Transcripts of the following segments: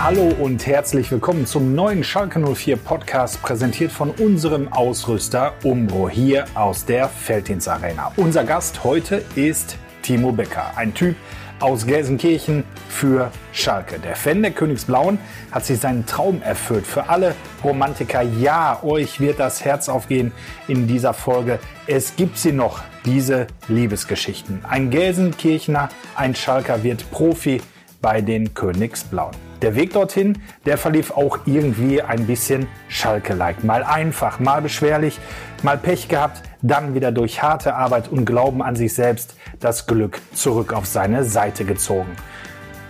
Hallo und herzlich willkommen zum neuen Schalke 04 Podcast, präsentiert von unserem Ausrüster Umbro hier aus der Feldins Arena. Unser Gast heute ist Timo Becker, ein Typ aus Gelsenkirchen für Schalke. Der Fan der Königsblauen hat sich seinen Traum erfüllt. Für alle Romantiker, ja, euch wird das Herz aufgehen in dieser Folge. Es gibt sie noch, diese Liebesgeschichten. Ein Gelsenkirchener, ein Schalker wird Profi bei den Königsblauen. Der Weg dorthin, der verlief auch irgendwie ein bisschen Schalke-like. Mal einfach, mal beschwerlich, mal Pech gehabt, dann wieder durch harte Arbeit und Glauben an sich selbst das Glück zurück auf seine Seite gezogen.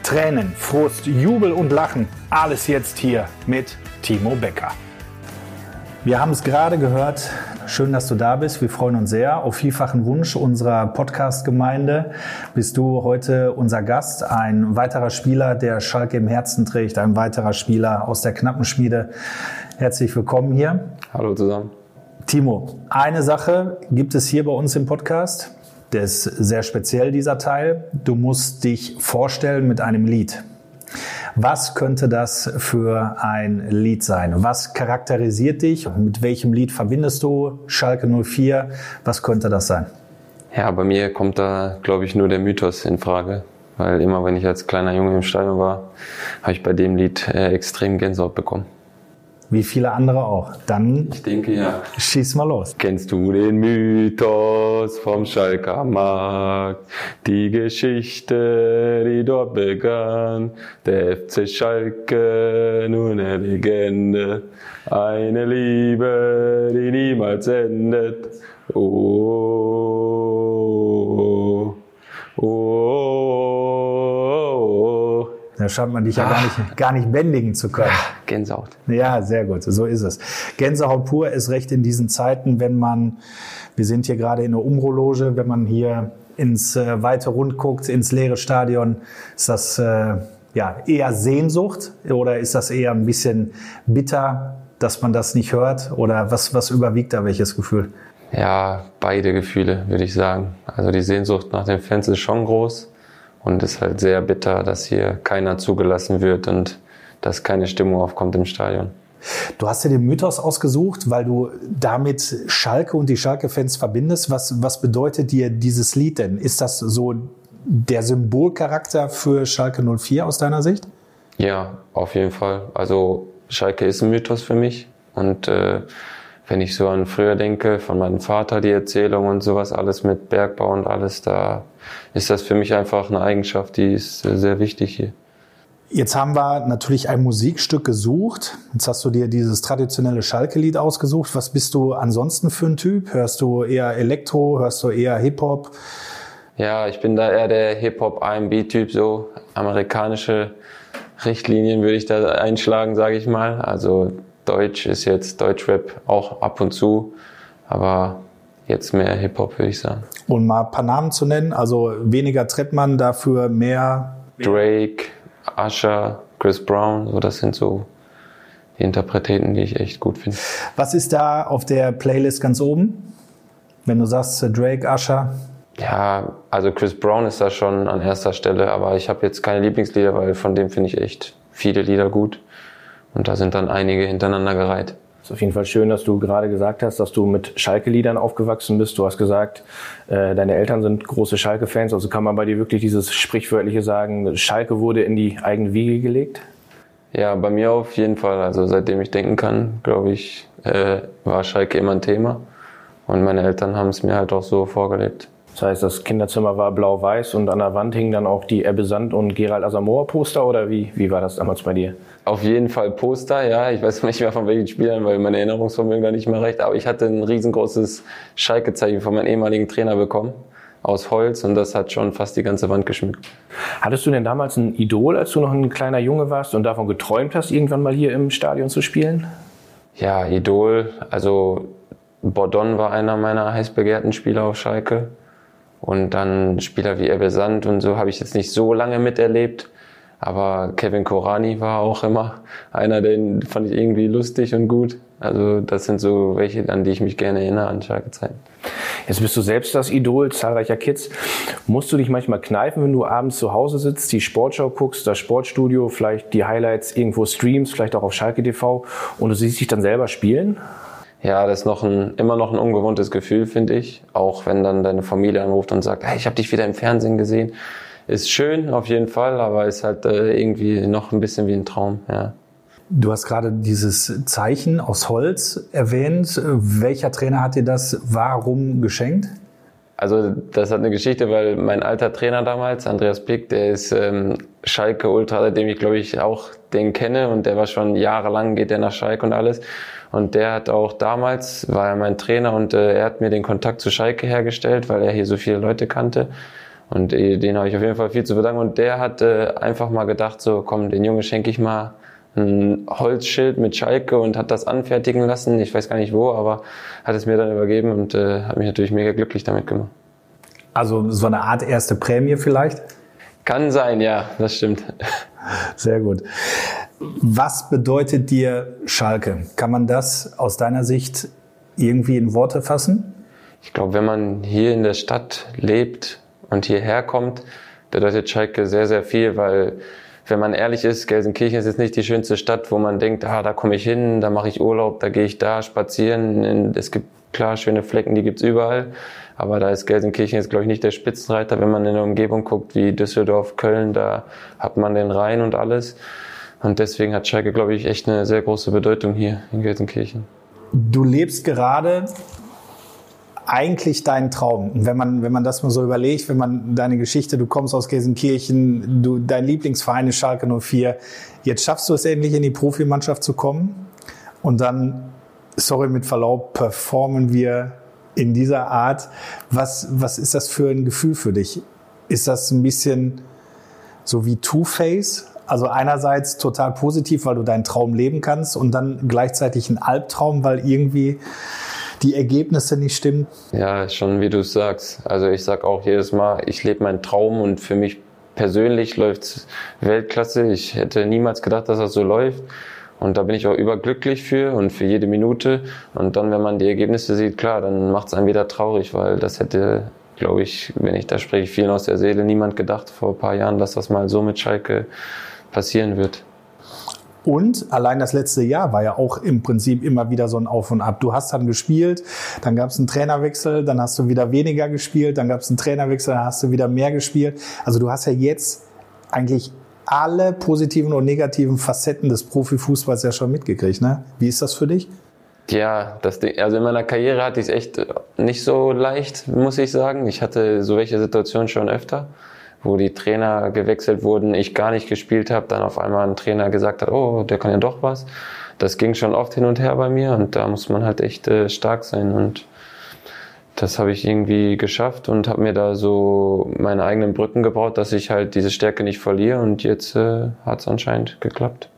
Tränen, Frust, Jubel und Lachen, alles jetzt hier mit Timo Becker. Wir haben es gerade gehört. Schön, dass du da bist. Wir freuen uns sehr. Auf vielfachen Wunsch unserer Podcast-Gemeinde bist du heute unser Gast. Ein weiterer Spieler, der Schalke im Herzen trägt. Ein weiterer Spieler aus der Knappenschmiede. Herzlich willkommen hier. Hallo zusammen. Timo, eine Sache gibt es hier bei uns im Podcast. Der ist sehr speziell, dieser Teil. Du musst dich vorstellen mit einem Lied. Was könnte das für ein Lied sein? Was charakterisiert dich? Mit welchem Lied verbindest du Schalke 04? Was könnte das sein? Ja, bei mir kommt da, glaube ich, nur der Mythos in Frage. Weil immer, wenn ich als kleiner Junge im Stadion war, habe ich bei dem Lied äh, extrem Gänsehaut bekommen. Wie viele andere auch. Dann ich denke ja. Schieß mal los. Kennst du den Mythos vom Schalker Markt? Die Geschichte, die dort begann. Der FC Schalke, nur eine Legende. Eine Liebe, die niemals endet. Oh, oh, oh, Da scheint man dich ja gar nicht, gar nicht bändigen zu können. Gänsehaut. Ja, sehr gut. So ist es. Gänsehaut pur ist recht in diesen Zeiten, wenn man, wir sind hier gerade in der Umrologe, wenn man hier ins äh, weite Rund guckt, ins leere Stadion, ist das äh, ja eher Sehnsucht oder ist das eher ein bisschen bitter, dass man das nicht hört? Oder was, was überwiegt da welches Gefühl? Ja, beide Gefühle, würde ich sagen. Also die Sehnsucht nach den Fans ist schon groß und ist halt sehr bitter, dass hier keiner zugelassen wird und dass keine Stimmung aufkommt im Stadion. Du hast dir den Mythos ausgesucht, weil du damit Schalke und die Schalke-Fans verbindest. Was, was bedeutet dir dieses Lied denn? Ist das so der Symbolcharakter für Schalke 04 aus deiner Sicht? Ja, auf jeden Fall. Also Schalke ist ein Mythos für mich und äh, wenn ich so an früher denke, von meinem Vater die Erzählung und sowas, alles mit Bergbau und alles, da ist das für mich einfach eine Eigenschaft, die ist sehr wichtig hier. Jetzt haben wir natürlich ein Musikstück gesucht. Jetzt hast du dir dieses traditionelle Schalke-Lied ausgesucht. Was bist du ansonsten für ein Typ? Hörst du eher Elektro? Hörst du eher Hip-Hop? Ja, ich bin da eher der Hip-Hop-R&B-Typ, so amerikanische Richtlinien würde ich da einschlagen, sage ich mal. Also Deutsch ist jetzt Deutschrap auch ab und zu, aber jetzt mehr Hip-Hop, würde ich sagen. Und mal ein paar Namen zu nennen, also weniger Trettmann, dafür mehr Drake, Usher, Chris Brown, so das sind so die Interpreten, die ich echt gut finde. Was ist da auf der Playlist ganz oben? Wenn du sagst Drake, Usher? Ja, also Chris Brown ist da schon an erster Stelle, aber ich habe jetzt keine Lieblingslieder, weil von dem finde ich echt viele Lieder gut. Und da sind dann einige hintereinander gereiht. Es ist auf jeden Fall schön, dass du gerade gesagt hast, dass du mit Schalke-Liedern aufgewachsen bist. Du hast gesagt, äh, deine Eltern sind große Schalke-Fans. Also kann man bei dir wirklich dieses sprichwörtliche sagen, Schalke wurde in die eigene Wiege gelegt? Ja, bei mir auf jeden Fall. Also seitdem ich denken kann, glaube ich, äh, war Schalke immer ein Thema. Und meine Eltern haben es mir halt auch so vorgelebt. Das heißt, das Kinderzimmer war blau-weiß und an der Wand hingen dann auch die Ebbe Sand und Gerald Asamoah Poster oder wie, wie war das damals bei dir? Auf jeden Fall Poster, ja. Ich weiß nicht mehr von welchen Spielern, weil meine Erinnerungsvermögen gar nicht mehr reicht. Aber ich hatte ein riesengroßes Schalke-Zeichen von meinem ehemaligen Trainer bekommen aus Holz und das hat schon fast die ganze Wand geschmückt. Hattest du denn damals ein Idol, als du noch ein kleiner Junge warst und davon geträumt hast, irgendwann mal hier im Stadion zu spielen? Ja, Idol. Also Bordon war einer meiner heiß begehrten Spieler auf Schalke. Und dann Spieler wie Ebbe Sand und so habe ich jetzt nicht so lange miterlebt. Aber Kevin Korani war auch immer einer, den fand ich irgendwie lustig und gut. Also das sind so welche, an die ich mich gerne erinnere an Schalke Zeiten. Jetzt bist du selbst das Idol zahlreicher Kids. Musst du dich manchmal kneifen, wenn du abends zu Hause sitzt, die Sportschau guckst, das Sportstudio, vielleicht die Highlights irgendwo streamst, vielleicht auch auf Schalke TV und du siehst dich dann selber spielen? Ja, das ist noch ein, immer noch ein ungewohntes Gefühl, finde ich. Auch wenn dann deine Familie anruft und sagt, hey, ich habe dich wieder im Fernsehen gesehen. Ist schön, auf jeden Fall, aber ist halt äh, irgendwie noch ein bisschen wie ein Traum, ja. Du hast gerade dieses Zeichen aus Holz erwähnt. Welcher Trainer hat dir das warum geschenkt? Also das hat eine Geschichte, weil mein alter Trainer damals, Andreas Pick, der ist ähm, Schalke Ultra, dem ich glaube ich auch den kenne und der war schon jahrelang, geht der nach Schalke und alles. Und der hat auch damals, war er mein Trainer und äh, er hat mir den Kontakt zu Schalke hergestellt, weil er hier so viele Leute kannte. Und äh, den habe ich auf jeden Fall viel zu verdanken. Und der hat äh, einfach mal gedacht, so komm, den Junge schenke ich mal ein Holzschild mit Schalke und hat das anfertigen lassen. Ich weiß gar nicht wo, aber hat es mir dann übergeben und äh, hat mich natürlich mega glücklich damit gemacht. Also so eine Art erste Prämie vielleicht? Kann sein, ja, das stimmt. Sehr gut. Was bedeutet dir Schalke? Kann man das aus deiner Sicht irgendwie in Worte fassen? Ich glaube, wenn man hier in der Stadt lebt und hierher kommt, bedeutet Schalke sehr, sehr viel, weil wenn man ehrlich ist, Gelsenkirchen ist jetzt nicht die schönste Stadt, wo man denkt, ah, da komme ich hin, da mache ich Urlaub, da gehe ich da spazieren. Es gibt klar schöne Flecken, die gibt's überall. Aber da ist Gelsenkirchen jetzt, glaube ich, nicht der Spitzenreiter. Wenn man in der Umgebung guckt, wie Düsseldorf, Köln, da hat man den Rhein und alles. Und deswegen hat Schalke, glaube ich, echt eine sehr große Bedeutung hier in Gelsenkirchen. Du lebst gerade eigentlich dein Traum? Und wenn man, wenn man das mal so überlegt, wenn man deine Geschichte, du kommst aus Gelsenkirchen, du, dein Lieblingsverein ist Schalke 04, jetzt schaffst du es endlich in die Profimannschaft zu kommen und dann, sorry mit Verlaub, performen wir in dieser Art. Was, was ist das für ein Gefühl für dich? Ist das ein bisschen so wie Two-Face? Also einerseits total positiv, weil du deinen Traum leben kannst und dann gleichzeitig ein Albtraum, weil irgendwie die Ergebnisse nicht stimmen? Ja, schon wie du es sagst. Also ich sag auch jedes Mal, ich lebe meinen Traum und für mich persönlich läuft Weltklasse. Ich hätte niemals gedacht, dass das so läuft. Und da bin ich auch überglücklich für und für jede Minute. Und dann, wenn man die Ergebnisse sieht, klar, dann macht es einen wieder traurig, weil das hätte, glaube ich, wenn ich da spreche, vielen aus der Seele, niemand gedacht vor ein paar Jahren, dass das mal so mit Schalke passieren wird. Und allein das letzte Jahr war ja auch im Prinzip immer wieder so ein Auf und Ab. Du hast dann gespielt, dann gab es einen Trainerwechsel, dann hast du wieder weniger gespielt, dann gab es einen Trainerwechsel, dann hast du wieder mehr gespielt. Also du hast ja jetzt eigentlich alle positiven und negativen Facetten des Profifußballs ja schon mitgekriegt. Ne? Wie ist das für dich? Ja, das Ding, also in meiner Karriere hatte ich es echt nicht so leicht, muss ich sagen. Ich hatte so welche Situationen schon öfter wo die Trainer gewechselt wurden, ich gar nicht gespielt habe, dann auf einmal ein Trainer gesagt hat, oh, der kann ja doch was. Das ging schon oft hin und her bei mir und da muss man halt echt äh, stark sein und das habe ich irgendwie geschafft und habe mir da so meine eigenen Brücken gebaut, dass ich halt diese Stärke nicht verliere und jetzt äh, hat es anscheinend geklappt.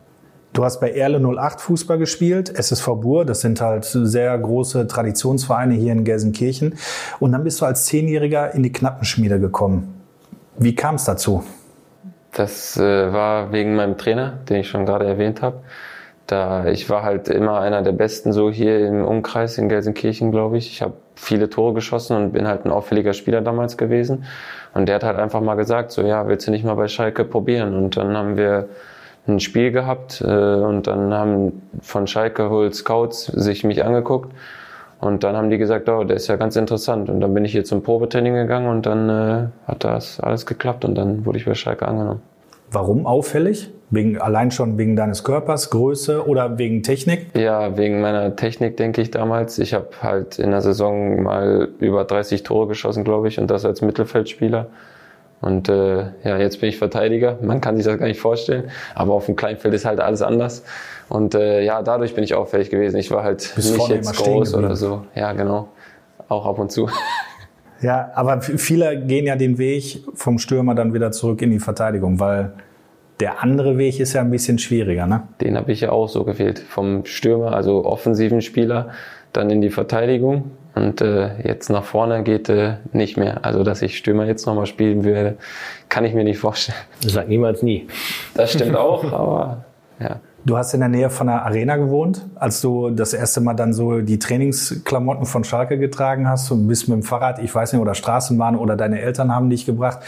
Du hast bei Erle 08 Fußball gespielt, SSV Bur, das sind halt sehr große Traditionsvereine hier in Gelsenkirchen. Und dann bist du als Zehnjähriger in die Knappenschmiede gekommen. Wie kam es dazu? Das äh, war wegen meinem Trainer, den ich schon gerade erwähnt habe. Da ich war halt immer einer der Besten so hier im Umkreis in Gelsenkirchen, glaube ich. Ich habe viele Tore geschossen und bin halt ein auffälliger Spieler damals gewesen. Und der hat halt einfach mal gesagt, so ja, willst du nicht mal bei Schalke probieren? Und dann haben wir ein Spiel gehabt äh, und dann haben von Schalke wohl Scouts sich mich angeguckt und dann haben die gesagt, oh, der ist ja ganz interessant. Und dann bin ich hier zum Probetraining gegangen und dann äh, hat das alles geklappt und dann wurde ich bei Schalke angenommen. Warum auffällig? Wegen, allein schon wegen deines Körpers, Größe oder wegen Technik? Ja, wegen meiner Technik, denke ich damals. Ich habe halt in der Saison mal über 30 Tore geschossen, glaube ich, und das als Mittelfeldspieler. Und äh, ja, jetzt bin ich Verteidiger. Man kann sich das gar nicht vorstellen. Aber auf dem Kleinfeld ist halt alles anders. Und äh, ja, dadurch bin ich auffällig gewesen. Ich war halt Bis nicht jetzt groß oder so. Ja, genau. Auch ab und zu. Ja, aber viele gehen ja den Weg vom Stürmer dann wieder zurück in die Verteidigung, weil der andere Weg ist ja ein bisschen schwieriger, ne? Den habe ich ja auch so gewählt. Vom Stürmer, also offensiven Spieler, dann in die Verteidigung. Und äh, jetzt nach vorne geht äh, nicht mehr. Also, dass ich Stürmer jetzt nochmal spielen würde, kann ich mir nicht vorstellen. Sag niemals nie. Das stimmt auch, aber ja. Du hast in der Nähe von der Arena gewohnt, als du das erste Mal dann so die Trainingsklamotten von Schalke getragen hast und bist mit dem Fahrrad, ich weiß nicht, oder Straßenbahn oder deine Eltern haben dich gebracht.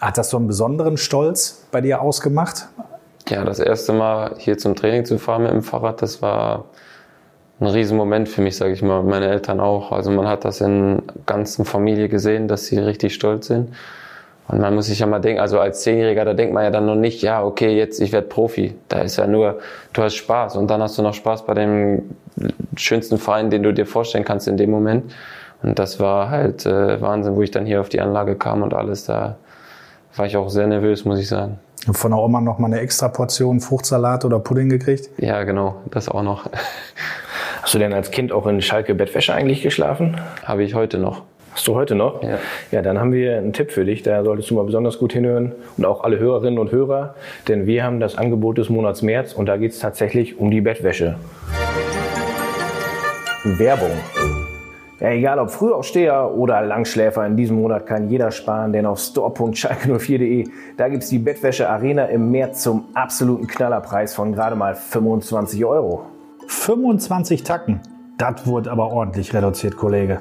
Hat das so einen besonderen Stolz bei dir ausgemacht? Ja, das erste Mal hier zum Training zu fahren mit dem Fahrrad, das war ein Riesenmoment für mich, sage ich mal, meine Eltern auch. Also man hat das in der ganzen Familie gesehen, dass sie richtig stolz sind. Und man muss sich ja mal denken, also als Zehnjähriger, da denkt man ja dann noch nicht, ja, okay, jetzt ich werde Profi. Da ist ja nur, du hast Spaß und dann hast du noch Spaß bei dem schönsten Verein, den du dir vorstellen kannst in dem Moment. Und das war halt äh, Wahnsinn, wo ich dann hier auf die Anlage kam und alles. Da war ich auch sehr nervös, muss ich sagen. Von der Oma noch mal eine extra Portion Fruchtsalat oder Pudding gekriegt? Ja, genau, das auch noch. Hast du denn als Kind auch in Schalke Bettwäsche eigentlich geschlafen? Habe ich heute noch. Hast du heute noch? Ja. Ja, dann haben wir einen Tipp für dich. Da solltest du mal besonders gut hinhören und auch alle Hörerinnen und Hörer, denn wir haben das Angebot des Monats März und da geht es tatsächlich um die Bettwäsche. Werbung. Ja, egal ob Frühaufsteher oder Langschläfer, in diesem Monat kann jeder sparen, denn auf store.schalke04.de, da gibt's die Bettwäsche Arena im März zum absoluten Knallerpreis von gerade mal 25 Euro. 25 Tacken. Das wurde aber ordentlich reduziert, Kollege.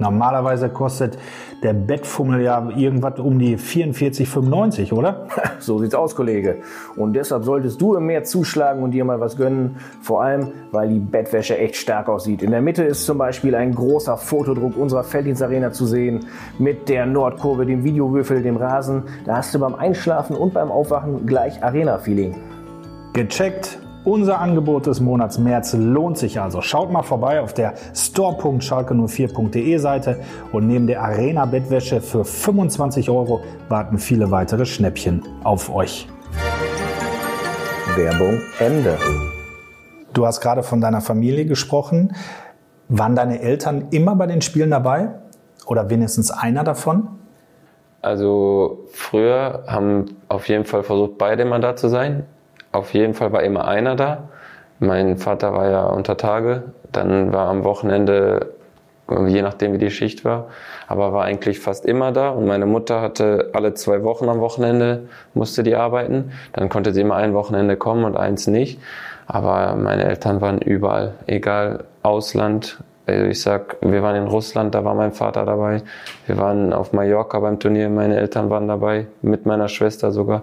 Normalerweise kostet der Bettfummel ja irgendwas um die 44,95, oder? So sieht's aus, Kollege. Und deshalb solltest du im März zuschlagen und dir mal was gönnen. Vor allem, weil die Bettwäsche echt stark aussieht. In der Mitte ist zum Beispiel ein großer Fotodruck unserer Felddienstarena zu sehen. Mit der Nordkurve, dem Videowürfel, dem Rasen. Da hast du beim Einschlafen und beim Aufwachen gleich Arena-Feeling. Gecheckt. Unser Angebot des Monats März lohnt sich also. Schaut mal vorbei auf der store.schalke04.de Seite und neben der Arena Bettwäsche für 25 Euro warten viele weitere Schnäppchen auf euch. Werbung Ende. Du hast gerade von deiner Familie gesprochen. Waren deine Eltern immer bei den Spielen dabei? Oder wenigstens einer davon? Also früher haben auf jeden Fall versucht, beide mal da zu sein. Auf jeden Fall war immer einer da. Mein Vater war ja unter Tage, dann war am Wochenende, je nachdem wie die Schicht war, aber war eigentlich fast immer da. Und meine Mutter hatte alle zwei Wochen am Wochenende, musste die arbeiten. Dann konnte sie immer ein Wochenende kommen und eins nicht. Aber meine Eltern waren überall, egal Ausland. Also ich sag, wir waren in Russland, da war mein Vater dabei. Wir waren auf Mallorca beim Turnier, meine Eltern waren dabei, mit meiner Schwester sogar.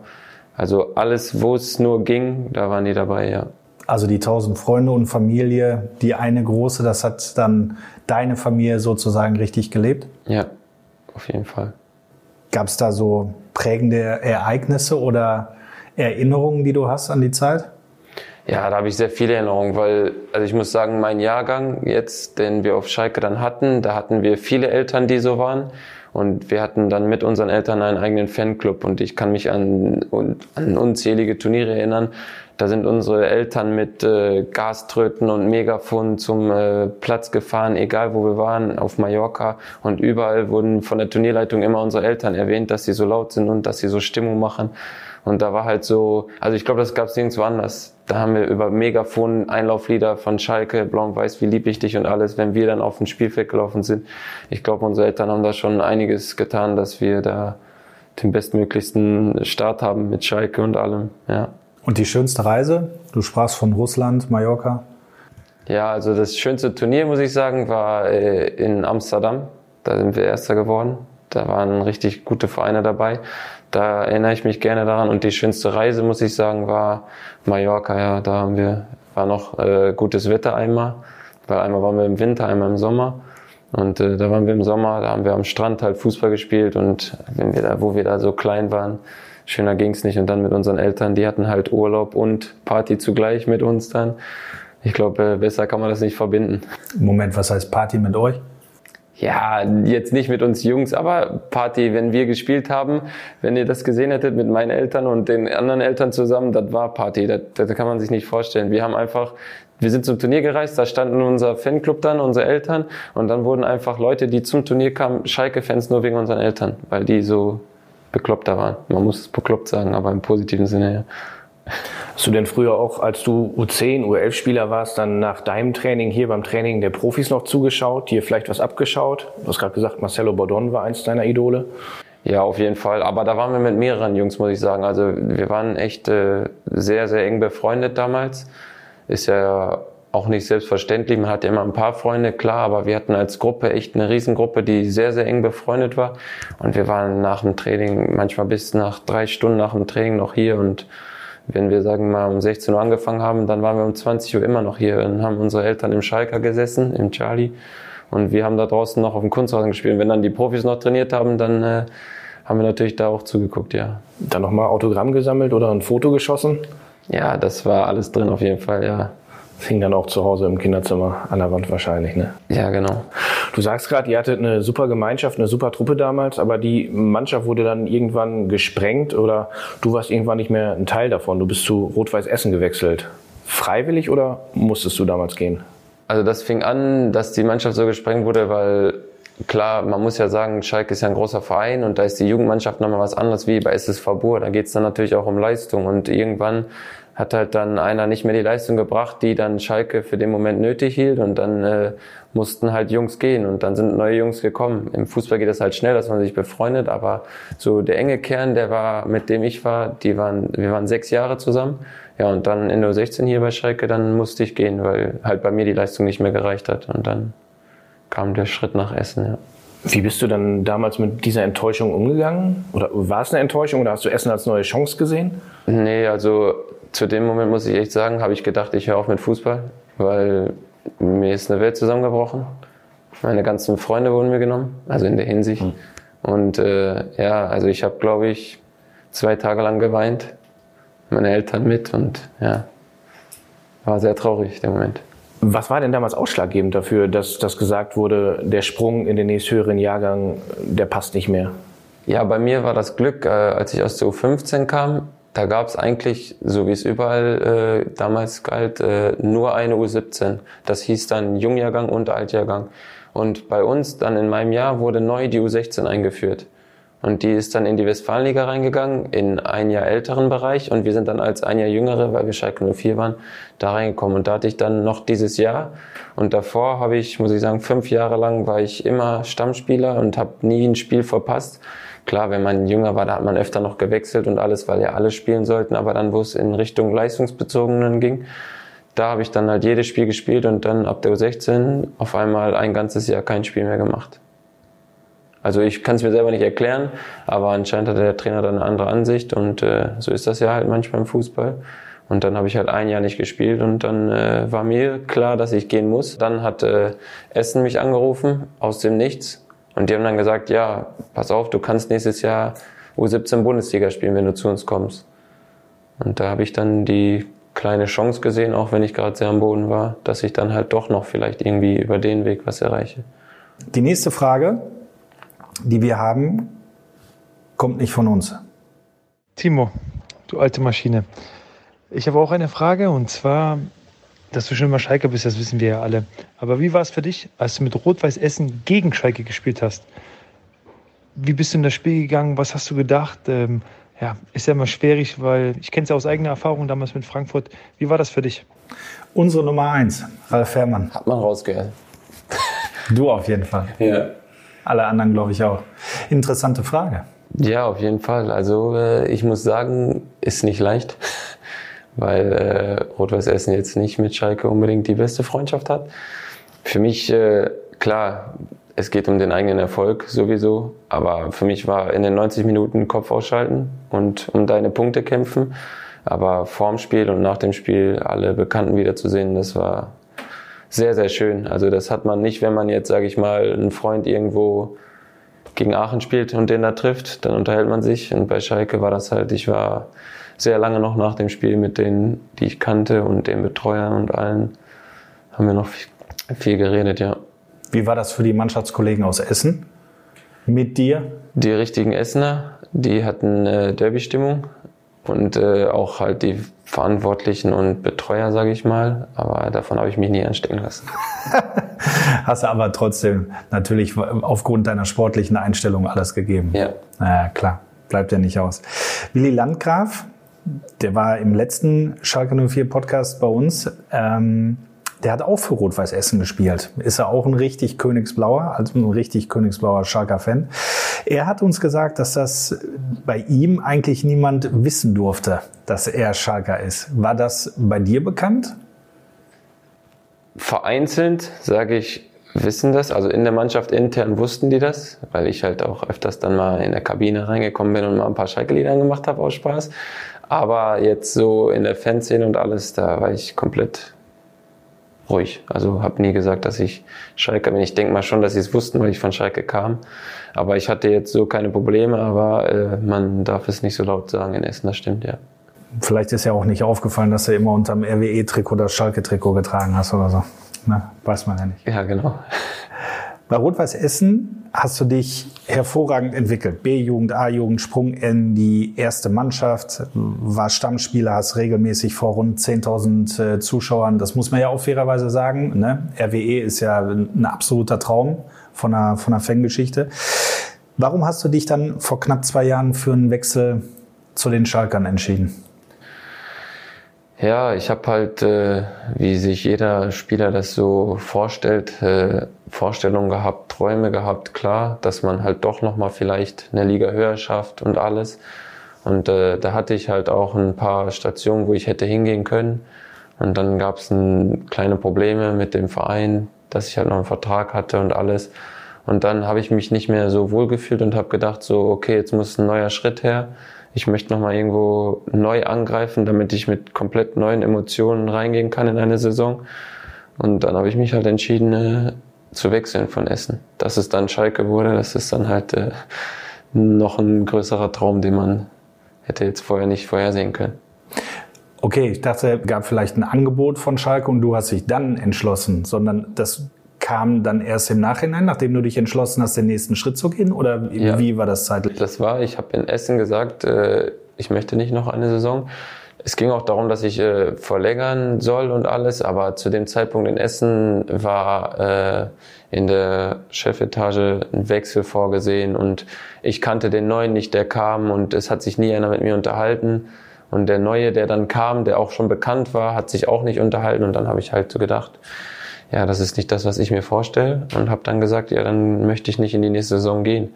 Also alles, wo es nur ging, da waren die dabei, ja. Also die tausend Freunde und Familie, die eine große, das hat dann deine Familie sozusagen richtig gelebt? Ja, auf jeden Fall. Gab es da so prägende Ereignisse oder Erinnerungen, die du hast an die Zeit? Ja, da habe ich sehr viele Erinnerungen, weil, also ich muss sagen, mein Jahrgang jetzt, den wir auf Schalke dann hatten, da hatten wir viele Eltern, die so waren. Und wir hatten dann mit unseren Eltern einen eigenen Fanclub und ich kann mich an, an unzählige Turniere erinnern. Da sind unsere Eltern mit äh, Gaströten und Megafon zum äh, Platz gefahren, egal wo wir waren, auf Mallorca. Und überall wurden von der Turnierleitung immer unsere Eltern erwähnt, dass sie so laut sind und dass sie so Stimmung machen. Und da war halt so, also ich glaube, das gab es nirgendwo anders. Da haben wir über Megafon Einlauflieder von Schalke, Blau und Weiß, wie lieb ich dich und alles, wenn wir dann auf dem Spielfeld gelaufen sind. Ich glaube, unsere Eltern haben da schon einiges getan, dass wir da den bestmöglichsten Start haben mit Schalke und allem, ja. Und die schönste Reise? Du sprachst von Russland, Mallorca. Ja, also das schönste Turnier, muss ich sagen, war äh, in Amsterdam. Da sind wir Erster geworden. Da waren richtig gute Vereine dabei. Da erinnere ich mich gerne daran. Und die schönste Reise, muss ich sagen, war Mallorca. Ja, da haben wir, war noch äh, gutes Wetter einmal. Weil einmal waren wir im Winter, einmal im Sommer. Und äh, da waren wir im Sommer, da haben wir am Strand halt Fußball gespielt und wenn wir da, wo wir da so klein waren, schöner ging's nicht. Und dann mit unseren Eltern, die hatten halt Urlaub und Party zugleich mit uns dann. Ich glaube, äh, besser kann man das nicht verbinden. Moment, was heißt Party mit euch? Ja, jetzt nicht mit uns Jungs, aber Party, wenn wir gespielt haben, wenn ihr das gesehen hättet mit meinen Eltern und den anderen Eltern zusammen, das war Party, das, das kann man sich nicht vorstellen. Wir haben einfach, wir sind zum Turnier gereist, da standen unser Fanclub dann, unsere Eltern und dann wurden einfach Leute, die zum Turnier kamen, Schalke-Fans nur wegen unseren Eltern, weil die so bekloppter waren. Man muss es bekloppt sagen, aber im positiven Sinne, ja. Hast du denn früher auch, als du U10, U11-Spieler warst, dann nach deinem Training hier beim Training der Profis noch zugeschaut, dir vielleicht was abgeschaut? Du hast gerade gesagt, Marcelo Bordon war eins deiner Idole. Ja, auf jeden Fall. Aber da waren wir mit mehreren Jungs, muss ich sagen. Also wir waren echt äh, sehr, sehr eng befreundet damals. Ist ja auch nicht selbstverständlich. Man hat immer ein paar Freunde, klar, aber wir hatten als Gruppe echt eine Riesengruppe, die sehr, sehr eng befreundet war. Und wir waren nach dem Training manchmal bis nach drei Stunden nach dem Training noch hier und wenn wir, sagen mal, um 16 Uhr angefangen haben, dann waren wir um 20 Uhr immer noch hier und haben unsere Eltern im Schalker gesessen, im Charlie. Und wir haben da draußen noch auf dem Kunstrasen gespielt. Und wenn dann die Profis noch trainiert haben, dann äh, haben wir natürlich da auch zugeguckt, ja. Dann nochmal Autogramm gesammelt oder ein Foto geschossen? Ja, das war alles drin auf jeden Fall, ja. Das hing dann auch zu Hause im Kinderzimmer an der Wand wahrscheinlich, ne? Ja, genau. Du sagst gerade, ihr hattet eine super Gemeinschaft, eine super Truppe damals, aber die Mannschaft wurde dann irgendwann gesprengt oder du warst irgendwann nicht mehr ein Teil davon. Du bist zu Rot-Weiß Essen gewechselt. Freiwillig oder musstest du damals gehen? Also das fing an, dass die Mannschaft so gesprengt wurde, weil klar, man muss ja sagen, Schalke ist ja ein großer Verein und da ist die Jugendmannschaft nochmal was anderes wie bei SSV Bur. Da geht es dann natürlich auch um Leistung und irgendwann hat halt dann einer nicht mehr die Leistung gebracht, die dann Schalke für den Moment nötig hielt und dann äh, mussten halt Jungs gehen und dann sind neue Jungs gekommen. Im Fußball geht das halt schnell, dass man sich befreundet, aber so der enge Kern, der war, mit dem ich war, die waren, wir waren sechs Jahre zusammen. Ja, und dann in der 16 hier bei Schalke, dann musste ich gehen, weil halt bei mir die Leistung nicht mehr gereicht hat und dann kam der Schritt nach Essen, ja. Wie bist du dann damals mit dieser Enttäuschung umgegangen? Oder war es eine Enttäuschung oder hast du Essen als neue Chance gesehen? Nee, also zu dem Moment muss ich echt sagen, habe ich gedacht, ich höre auf mit Fußball, weil mir ist eine Welt zusammengebrochen. Meine ganzen Freunde wurden mir genommen, also in der Hinsicht. Mhm. Und äh, ja, also ich habe, glaube ich, zwei Tage lang geweint, meine Eltern mit und ja, war sehr traurig der Moment. Was war denn damals ausschlaggebend dafür, dass das gesagt wurde, der Sprung in den nächsthöheren Jahrgang, der passt nicht mehr? Ja, bei mir war das Glück, äh, als ich aus der U15 kam, da gab es eigentlich, so wie es überall äh, damals galt, äh, nur eine U17. Das hieß dann Jungjahrgang und Altjahrgang. Und bei uns dann in meinem Jahr wurde neu die U16 eingeführt. Und die ist dann in die Westfalenliga reingegangen, in ein Jahr älteren Bereich. Und wir sind dann als ein Jahr jüngere, weil wir Schalke 04 waren, da reingekommen. Und da hatte ich dann noch dieses Jahr. Und davor habe ich, muss ich sagen, fünf Jahre lang war ich immer Stammspieler und habe nie ein Spiel verpasst. Klar, wenn man jünger war, da hat man öfter noch gewechselt und alles, weil ja alle spielen sollten. Aber dann, wo es in Richtung Leistungsbezogenen ging, da habe ich dann halt jedes Spiel gespielt und dann ab der U16 auf einmal ein ganzes Jahr kein Spiel mehr gemacht. Also ich kann es mir selber nicht erklären, aber anscheinend hat der Trainer dann eine andere Ansicht und äh, so ist das ja halt manchmal im Fußball. Und dann habe ich halt ein Jahr nicht gespielt und dann äh, war mir klar, dass ich gehen muss. Dann hat äh, Essen mich angerufen aus dem Nichts und die haben dann gesagt, ja, pass auf, du kannst nächstes Jahr U17 Bundesliga spielen, wenn du zu uns kommst. Und da habe ich dann die kleine Chance gesehen, auch wenn ich gerade sehr am Boden war, dass ich dann halt doch noch vielleicht irgendwie über den Weg was erreiche. Die nächste Frage, die wir haben, kommt nicht von uns. Timo, du alte Maschine. Ich habe auch eine Frage und zwar, dass du schon immer Schalke bist, das wissen wir ja alle. Aber wie war es für dich, als du mit Rot-Weiß Essen gegen Schalke gespielt hast? Wie bist du in das Spiel gegangen? Was hast du gedacht? Ähm, ja, ist ja immer schwierig, weil ich kenne es ja aus eigener Erfahrung damals mit Frankfurt. Wie war das für dich? Unsere Nummer eins, Ralf Fährmann. Hat man rausgehört. Du auf jeden Fall. Ja. Alle anderen, glaube ich, auch. Interessante Frage. Ja, auf jeden Fall. Also äh, ich muss sagen, ist nicht leicht weil äh, Rot-Weiß Essen jetzt nicht mit Schalke unbedingt die beste Freundschaft hat. Für mich, äh, klar, es geht um den eigenen Erfolg sowieso, aber für mich war in den 90 Minuten Kopf ausschalten und um deine Punkte kämpfen. Aber vorm Spiel und nach dem Spiel alle Bekannten wiederzusehen, das war sehr, sehr schön. Also das hat man nicht, wenn man jetzt, sage ich mal, einen Freund irgendwo gegen Aachen spielt und den da trifft, dann unterhält man sich. Und bei Schalke war das halt, ich war sehr lange noch nach dem Spiel mit denen, die ich kannte und den Betreuern und allen, haben wir noch viel, viel geredet, ja. Wie war das für die Mannschaftskollegen aus Essen? Mit dir? Die richtigen Essener, die hatten äh, Derby-Stimmung und äh, auch halt die Verantwortlichen und Betreuer, sage ich mal. Aber davon habe ich mich nie anstecken lassen. Hast du aber trotzdem natürlich aufgrund deiner sportlichen Einstellung alles gegeben. Ja. Naja, klar, bleibt ja nicht aus. Willi Landgraf, der war im letzten Schalke 04 Podcast bei uns. Ähm, der hat auch für Rot-Weiß Essen gespielt. Ist er auch ein richtig Königsblauer, also ein richtig Königsblauer Schalker-Fan. Er hat uns gesagt, dass das bei ihm eigentlich niemand wissen durfte, dass er Schalker ist. War das bei dir bekannt? Vereinzelt, sage ich, wissen das. Also in der Mannschaft intern wussten die das, weil ich halt auch öfters dann mal in der Kabine reingekommen bin und mal ein paar Schalke-Lieder gemacht habe aus Spaß. Aber jetzt so in der Fanszene und alles, da war ich komplett ruhig. Also habe nie gesagt, dass ich Schalke bin. Ich denke mal schon, dass sie es wussten, weil ich von Schalke kam. Aber ich hatte jetzt so keine Probleme, aber äh, man darf es nicht so laut sagen in Essen, das stimmt, ja. Vielleicht ist ja auch nicht aufgefallen, dass du immer unterm RWE-Trikot das Schalke-Trikot getragen hast oder so. Na, weiß man ja nicht. Ja, genau. Bei Rot-Weiß Essen hast du dich hervorragend entwickelt. B-Jugend, A-Jugend, Sprung in die erste Mannschaft, war Stammspieler, hast regelmäßig vor rund 10.000 äh, Zuschauern, das muss man ja auch fairerweise sagen. Ne? RWE ist ja ein absoluter Traum von einer, von einer Fangeschichte. Warum hast du dich dann vor knapp zwei Jahren für einen Wechsel zu den Schalkern entschieden? Ja, ich habe halt, äh, wie sich jeder Spieler das so vorstellt, äh, Vorstellungen gehabt, Träume gehabt, klar, dass man halt doch nochmal vielleicht eine Liga höher schafft und alles. Und äh, da hatte ich halt auch ein paar Stationen, wo ich hätte hingehen können. Und dann gab es kleine Probleme mit dem Verein, dass ich halt noch einen Vertrag hatte und alles. Und dann habe ich mich nicht mehr so wohl gefühlt und habe gedacht, so, okay, jetzt muss ein neuer Schritt her ich möchte nochmal irgendwo neu angreifen, damit ich mit komplett neuen Emotionen reingehen kann in eine Saison. Und dann habe ich mich halt entschieden, äh, zu wechseln von Essen. Dass es dann Schalke wurde, das ist dann halt äh, noch ein größerer Traum, den man hätte jetzt vorher nicht vorhersehen können. Okay, ich dachte, es gab vielleicht ein Angebot von Schalke und du hast dich dann entschlossen, sondern das kam dann erst im Nachhinein, nachdem du dich entschlossen hast, den nächsten Schritt zu gehen? Oder ja. wie war das zeitlich? Das war, ich habe in Essen gesagt, äh, ich möchte nicht noch eine Saison. Es ging auch darum, dass ich äh, verlängern soll und alles, aber zu dem Zeitpunkt in Essen war äh, in der Chefetage ein Wechsel vorgesehen und ich kannte den Neuen nicht, der kam und es hat sich nie einer mit mir unterhalten. Und der Neue, der dann kam, der auch schon bekannt war, hat sich auch nicht unterhalten und dann habe ich halt so gedacht, ja, das ist nicht das, was ich mir vorstelle und habe dann gesagt, ja, dann möchte ich nicht in die nächste Saison gehen.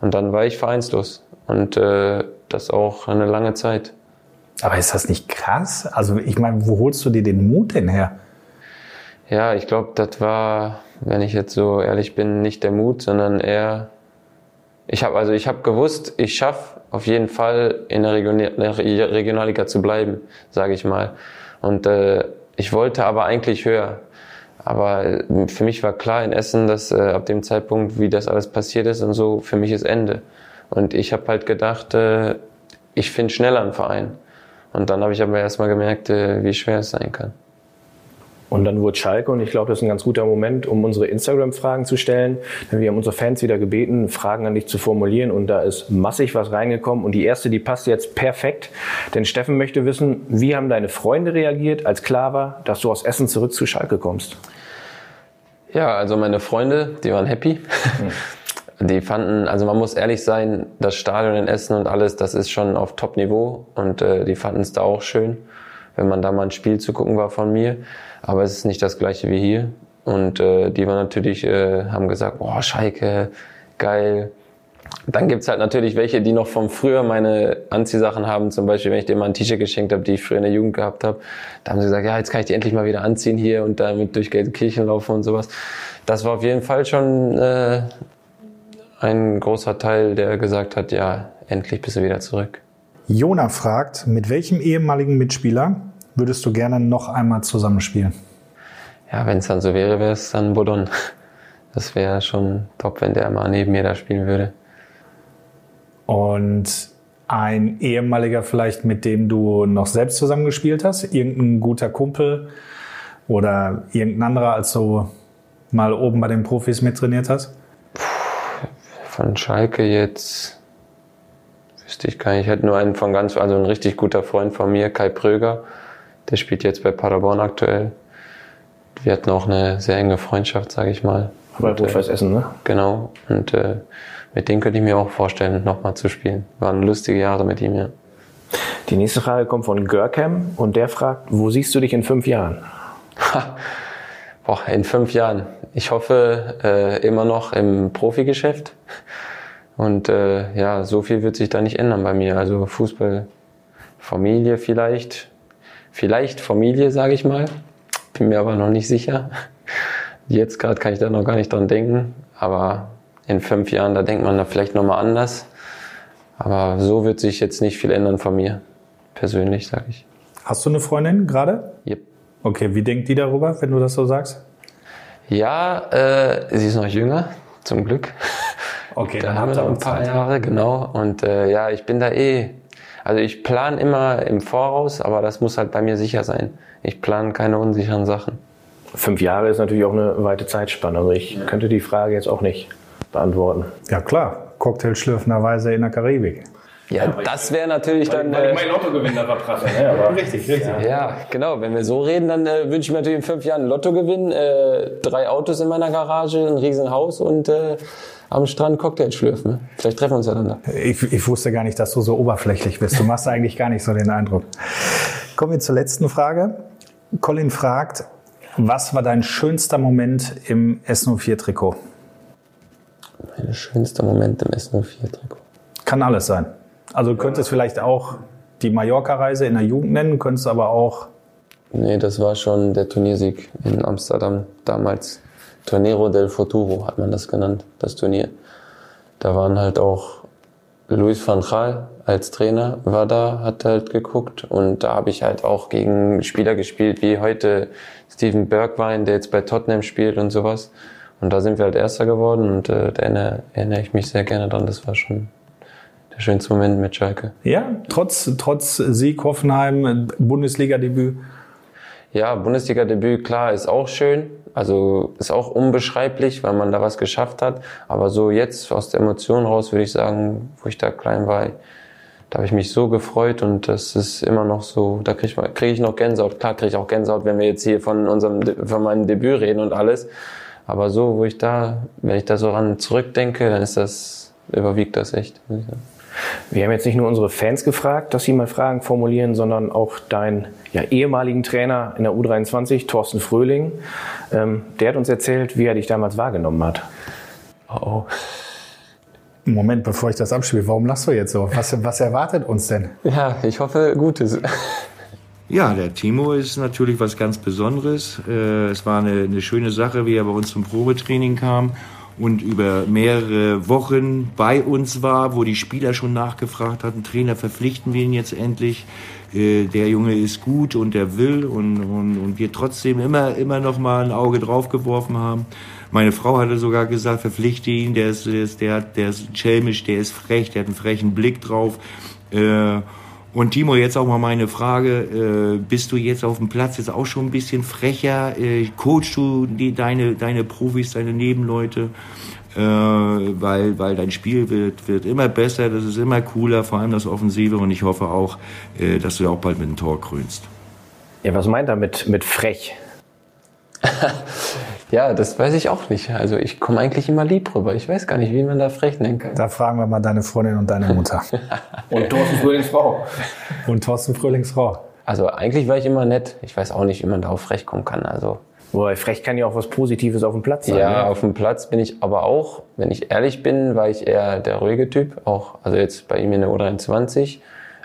Und dann war ich vereinslos und äh, das auch eine lange Zeit. Aber ist das nicht krass? Also ich meine, wo holst du dir den Mut denn her? Ja, ich glaube, das war, wenn ich jetzt so ehrlich bin, nicht der Mut, sondern eher ich habe also ich habe gewusst, ich schaffe auf jeden Fall in der Regionalliga zu bleiben, sage ich mal. Und äh, ich wollte aber eigentlich höher. Aber äh, für mich war klar in Essen, dass äh, ab dem Zeitpunkt, wie das alles passiert ist und so, für mich ist Ende. Und ich habe halt gedacht, äh, ich finde schneller einen Verein. Und dann habe ich aber erstmal gemerkt, äh, wie schwer es sein kann. Und dann wurde Schalke, und ich glaube, das ist ein ganz guter Moment, um unsere Instagram-Fragen zu stellen. Denn wir haben unsere Fans wieder gebeten, Fragen an dich zu formulieren. Und da ist massig was reingekommen. Und die erste, die passt jetzt perfekt. Denn Steffen möchte wissen, wie haben deine Freunde reagiert, als klar war, dass du aus Essen zurück zu Schalke kommst? Ja, also meine Freunde, die waren happy. Mhm. Die fanden, also man muss ehrlich sein, das Stadion in Essen und alles, das ist schon auf Top-Niveau und äh, die fanden es da auch schön, wenn man da mal ein Spiel zu gucken war von mir. Aber es ist nicht das gleiche wie hier. Und äh, die waren natürlich, äh, haben gesagt, boah, Schalke, geil, dann gibt's halt natürlich welche, die noch vom früher meine Anziehsachen haben. Zum Beispiel, wenn ich dir mal ein T-Shirt geschenkt habe, die ich früher in der Jugend gehabt habe. Da haben sie gesagt, ja, jetzt kann ich die endlich mal wieder anziehen hier und damit durch Gelsenkirchen laufen und sowas. Das war auf jeden Fall schon äh, ein großer Teil, der gesagt hat, ja, endlich bist du wieder zurück. Jona fragt, mit welchem ehemaligen Mitspieler würdest du gerne noch einmal zusammenspielen? Ja, wenn es dann so wäre, wäre es dann Bodon. Das wäre schon top, wenn der mal neben mir da spielen würde. Und ein ehemaliger vielleicht, mit dem du noch selbst zusammengespielt hast, irgendein guter Kumpel oder irgendein anderer, als du mal oben bei den Profis mittrainiert hast? Von Schalke jetzt wüsste ich gar nicht. Ich hätte nur einen von ganz, also ein richtig guter Freund von mir, Kai Pröger. Der spielt jetzt bei Paderborn aktuell. Wir hatten auch eine sehr enge Freundschaft, sage ich mal. Bei Rot-Weiß Essen, ne? Genau. Und äh, mit dem könnte ich mir auch vorstellen, nochmal zu spielen. Waren lustige Jahre mit ihm, ja. Die nächste Frage kommt von Görkem und der fragt, wo siehst du dich in fünf Jahren? Boah, in fünf Jahren. Ich hoffe äh, immer noch im Profigeschäft. Und äh, ja, so viel wird sich da nicht ändern bei mir. Also Fußball, Familie vielleicht. Vielleicht Familie, sage ich mal. Bin mir aber noch nicht sicher. Jetzt gerade kann ich da noch gar nicht dran denken. Aber in fünf Jahren, da denkt man da vielleicht nochmal anders. Aber so wird sich jetzt nicht viel ändern von mir. Persönlich, sage ich. Hast du eine Freundin gerade? Yep. Okay, wie denkt die darüber, wenn du das so sagst? Ja, äh, sie ist noch jünger, zum Glück. Okay, Da dann haben wir noch ein paar Zeit. Jahre, genau. Und äh, ja, ich bin da eh. Also ich plane immer im Voraus, aber das muss halt bei mir sicher sein. Ich plane keine unsicheren Sachen. Fünf Jahre ist natürlich auch eine weite Zeitspanne. Also ich könnte die Frage jetzt auch nicht beantworten. Ja klar, Cocktail schlürfenderweise in der Karibik. Ja, das wäre natürlich dann. Äh, Lottogewinn da verprasse. Ne? Aber Richtig, richtig. ja, genau. Wenn wir so reden, dann äh, wünsche ich mir natürlich in fünf Jahren einen Lottogewinn, äh, drei Autos in meiner Garage, ein Riesenhaus und äh, am Strand Cocktail schlürfen. ne? Vielleicht treffen wir uns ja dann da. Ich, ich wusste gar nicht, dass du so oberflächlich bist. Du machst eigentlich gar nicht so den Eindruck. Kommen wir zur letzten Frage. Colin fragt, was war dein schönster Moment im S04-Trikot? Mein schönster Moment im S04-Trikot. Kann alles sein. Also du könntest vielleicht auch die Mallorca-Reise in der Jugend nennen, könntest aber auch Nee, das war schon der Turniersieg in Amsterdam damals. Tornero del Futuro hat man das genannt, das Turnier. Da waren halt auch Luis van Gaal als Trainer war da, hat halt geguckt und da habe ich halt auch gegen Spieler gespielt, wie heute Steven Bergwijn, der jetzt bei Tottenham spielt und sowas. Und da sind wir halt Erster geworden und äh, da erinnere, erinnere ich mich sehr gerne dran. Das war schon der schönste Moment mit Schalke. Ja, trotz, trotz Sieg Hoffenheim, Bundesliga-Debüt. Ja, Bundesliga-Debüt, klar, ist auch schön. Also ist auch unbeschreiblich, weil man da was geschafft hat. Aber so jetzt aus der Emotion raus würde ich sagen, wo ich da klein war, da habe ich mich so gefreut und das ist immer noch so, da kriege ich, krieg ich noch Gänsehaut. Klar kriege ich auch Gänsehaut, wenn wir jetzt hier von unserem, von meinem Debüt reden und alles. Aber so, wo ich da, wenn ich da so ran zurückdenke, dann ist das, überwiegt das echt. Wir haben jetzt nicht nur unsere Fans gefragt, dass sie mal Fragen formulieren, sondern auch deinen ja, ehemaligen Trainer in der U23, Thorsten Fröhling. Ähm, der hat uns erzählt, wie er dich damals wahrgenommen hat. Oh, oh. Moment, bevor ich das abspiele, warum lachst du jetzt so? Was, was erwartet uns denn? Ja, ich hoffe, Gutes. Ja, der Timo ist natürlich was ganz Besonderes. Äh, Es war eine, eine schöne Sache, wie er bei uns zum Probetraining kam und über mehrere Wochen bei uns war, wo die Spieler schon nachgefragt hatten, Trainer, verpflichten wir ihn jetzt endlich. Äh, Der Junge ist gut und er will und, und, und wir trotzdem immer, immer noch mal ein Auge drauf geworfen haben. Meine Frau hatte sogar gesagt, verpflichte ihn, der ist, der ist, der der ist schelmisch, der ist frech, der hat einen frechen Blick drauf. Äh, und Timo, jetzt auch mal meine Frage, äh, bist du jetzt auf dem Platz jetzt auch schon ein bisschen frecher? Äh, coachst du die, deine, deine Profis, deine Nebenleute? Äh, weil, weil dein Spiel wird, wird immer besser, das ist immer cooler, vor allem das Offensive und ich hoffe auch, äh, dass du auch bald mit einem Tor krönst. Ja, was meint er mit, mit frech? Ja, das weiß ich auch nicht. Also ich komme eigentlich immer lieb rüber. Ich weiß gar nicht, wie man da frech nennen kann. Da fragen wir mal deine Freundin und deine Mutter. Und Thorsten Fröhlings Frau. und Thorsten Fröhlings Frau. Also eigentlich war ich immer nett. Ich weiß auch nicht, wie man darauf frech kommen kann. Also Wobei, frech kann ja auch was Positives auf dem Platz sein. ja, ne? auf dem Platz bin ich aber auch, wenn ich ehrlich bin, war ich eher der ruhige Typ. Auch also jetzt bei ihm in der U23.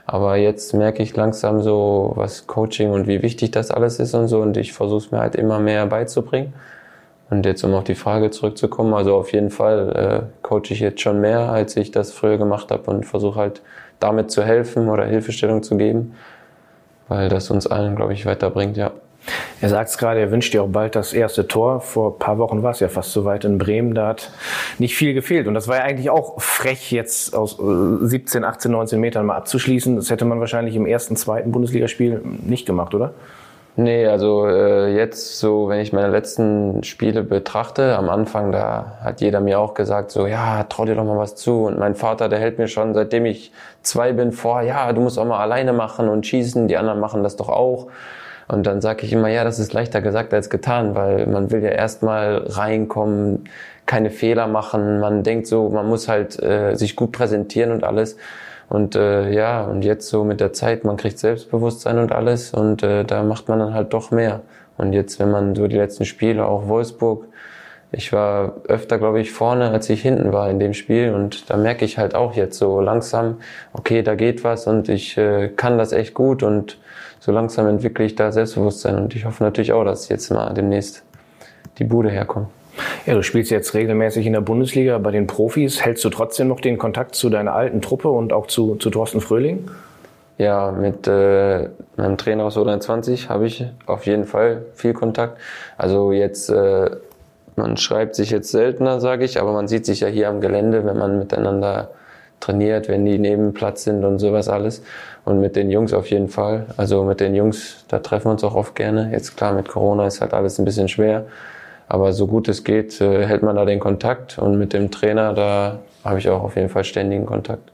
Aber jetzt merke ich langsam so, was Coaching und wie wichtig das alles ist und so. Und ich versuche es mir halt immer mehr beizubringen. Und jetzt, um auf die Frage zurückzukommen, also auf jeden Fall äh, coache ich jetzt schon mehr, als ich das früher gemacht habe und versuche halt damit zu helfen oder Hilfestellung zu geben, weil das uns allen, glaube ich, weiterbringt, ja. Er sagt es gerade, er wünscht dir auch bald das erste Tor. Vor ein paar Wochen war es ja fast so weit in Bremen, da hat nicht viel gefehlt. Und das war ja eigentlich auch frech, jetzt aus äh, 17, 18, 19 Metern mal abzuschließen. Das hätte man wahrscheinlich im ersten, zweiten Bundesligaspiel nicht gemacht, oder? Nee, also äh, jetzt so, wenn ich meine letzten Spiele betrachte, am Anfang, da hat jeder mir auch gesagt, so, ja, trau dir doch mal was zu. Und mein Vater, der hält mir schon, seitdem ich zwei bin, vor, ja, du musst auch mal alleine machen und schießen, die anderen machen das doch auch. Und dann sage ich immer, ja, das ist leichter gesagt als getan, weil man will ja erstmal reinkommen, keine Fehler machen. Man denkt so, man muss halt äh, sich gut präsentieren und alles. Und äh, ja, und jetzt so mit der Zeit, man kriegt Selbstbewusstsein und alles und äh, da macht man dann halt doch mehr. Und jetzt, wenn man so die letzten Spiele, auch Wolfsburg, ich war öfter, glaube ich, vorne, als ich hinten war in dem Spiel. Und da merke ich halt auch jetzt so langsam, okay, da geht was und ich äh, kann das echt gut und so langsam entwickle ich da Selbstbewusstsein. Und ich hoffe natürlich auch, dass jetzt mal demnächst die Bude herkommt. Ja, du spielst jetzt regelmäßig in der Bundesliga bei den Profis. Hältst du trotzdem noch den Kontakt zu deiner alten Truppe und auch zu, zu Thorsten Fröhling? Ja, mit äh, meinem Trainer aus U23 habe ich auf jeden Fall viel Kontakt. Also jetzt, äh, man schreibt sich jetzt seltener, sage ich, aber man sieht sich ja hier am Gelände, wenn man miteinander trainiert, wenn die neben Platz sind und sowas alles. Und mit den Jungs auf jeden Fall. Also mit den Jungs, da treffen wir uns auch oft gerne. Jetzt klar, mit Corona ist halt alles ein bisschen schwer. Aber so gut es geht, äh, hält man da den Kontakt. Und mit dem Trainer, da habe ich auch auf jeden Fall ständigen Kontakt.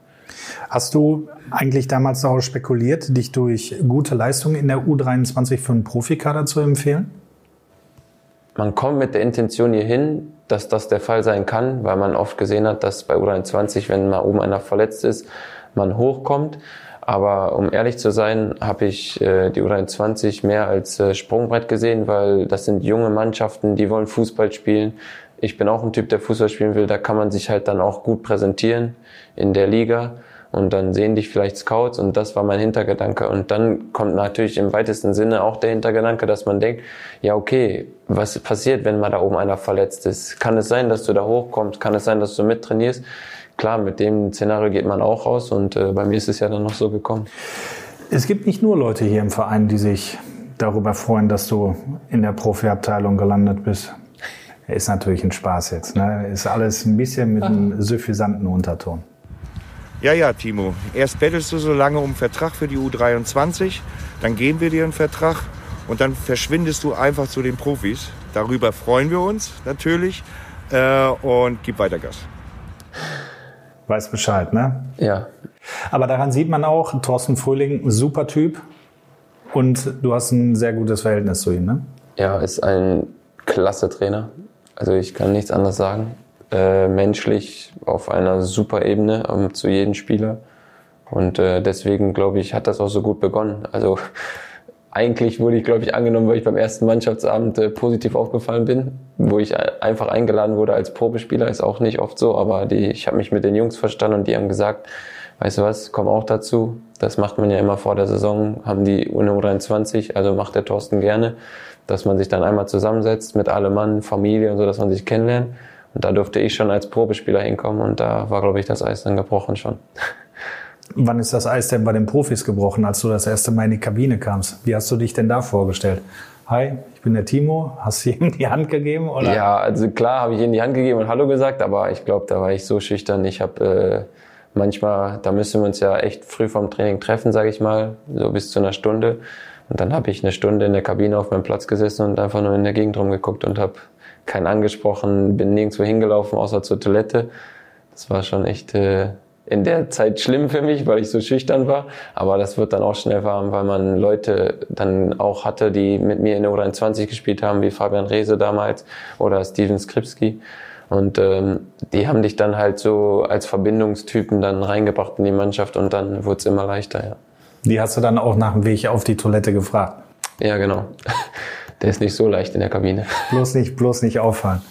Hast du eigentlich damals darauf spekuliert, dich durch gute Leistungen in der U23 für einen Profikader zu empfehlen? Man kommt mit der Intention hier hin, dass das der Fall sein kann, weil man oft gesehen hat, dass bei U23, wenn mal oben einer verletzt ist, man hochkommt. Aber um ehrlich zu sein, habe ich äh, die U23 mehr als äh, Sprungbrett gesehen, weil das sind junge Mannschaften, die wollen Fußball spielen. Ich bin auch ein Typ, der Fußball spielen will. Da kann man sich halt dann auch gut präsentieren in der Liga. Und dann sehen dich vielleicht Scouts und das war mein Hintergedanke. Und dann kommt natürlich im weitesten Sinne auch der Hintergedanke, dass man denkt, ja okay, was passiert, wenn mal da oben einer verletzt ist? Kann es sein, dass du da hochkommst? Kann es sein, dass du mittrainierst? Klar, mit dem Szenario geht man auch raus und äh, bei mir ist es ja dann noch so gekommen. Es gibt nicht nur Leute hier im Verein, die sich darüber freuen, dass du in der Profiabteilung gelandet bist. Ist natürlich ein Spaß jetzt. Ne? Ist alles ein bisschen mit einem suffisanten Unterton. Ja, ja, Timo. Erst bettelst du so lange um Vertrag für die U23, dann geben wir dir einen Vertrag und dann verschwindest du einfach zu den Profis. Darüber freuen wir uns natürlich äh, und gib weiter Gas. Weiß Bescheid, ne? Ja. Aber daran sieht man auch, Thorsten Fröhling, super Typ und du hast ein sehr gutes Verhältnis zu ihm, ne? Ja, ist ein klasse Trainer. Also ich kann nichts anderes sagen äh, menschlich auf einer super Ebene ähm, zu jedem Spieler. Und äh, deswegen, glaube ich, hat das auch so gut begonnen. Also eigentlich wurde ich, glaube ich, angenommen, weil ich beim ersten Mannschaftsabend äh, positiv aufgefallen bin, wo ich einfach eingeladen wurde als Probespieler, ist auch nicht oft so, aber die, ich habe mich mit den Jungs verstanden und die haben gesagt, weißt du was, komm auch dazu. Das macht man ja immer vor der Saison, haben die UNO 23, also macht der Thorsten gerne, dass man sich dann einmal zusammensetzt mit allem Mann, Familie und so, dass man sich kennenlernt. Und da durfte ich schon als Probespieler hinkommen und da war, glaube ich, das Eis dann gebrochen schon. Wann ist das Eis denn bei den Profis gebrochen, als du das erste Mal in die Kabine kamst? Wie hast du dich denn da vorgestellt? Hi, ich bin der Timo. Hast du ihm die Hand gegeben? Oder? Ja, also klar habe ich ihm die Hand gegeben und Hallo gesagt, aber ich glaube, da war ich so schüchtern. Ich habe äh, manchmal, da müssen wir uns ja echt früh vom Training treffen, sage ich mal, so bis zu einer Stunde. Und dann habe ich eine Stunde in der Kabine auf meinem Platz gesessen und einfach nur in der Gegend rumgeguckt und habe keinen angesprochen, bin nirgendwo hingelaufen, außer zur Toilette. Das war schon echt äh, in der Zeit schlimm für mich, weil ich so schüchtern war. Aber das wird dann auch schnell warm, weil man Leute dann auch hatte, die mit mir in der U23 gespielt haben, wie Fabian Reese damals oder Steven Skripski. Und ähm, die haben dich dann halt so als Verbindungstypen dann reingebracht in die Mannschaft und dann wurde es immer leichter, ja. Die hast du dann auch nach dem Weg auf die Toilette gefragt? Ja, genau. Der ist nicht so leicht in der Kabine. Bloß nicht, bloß nicht auffallen.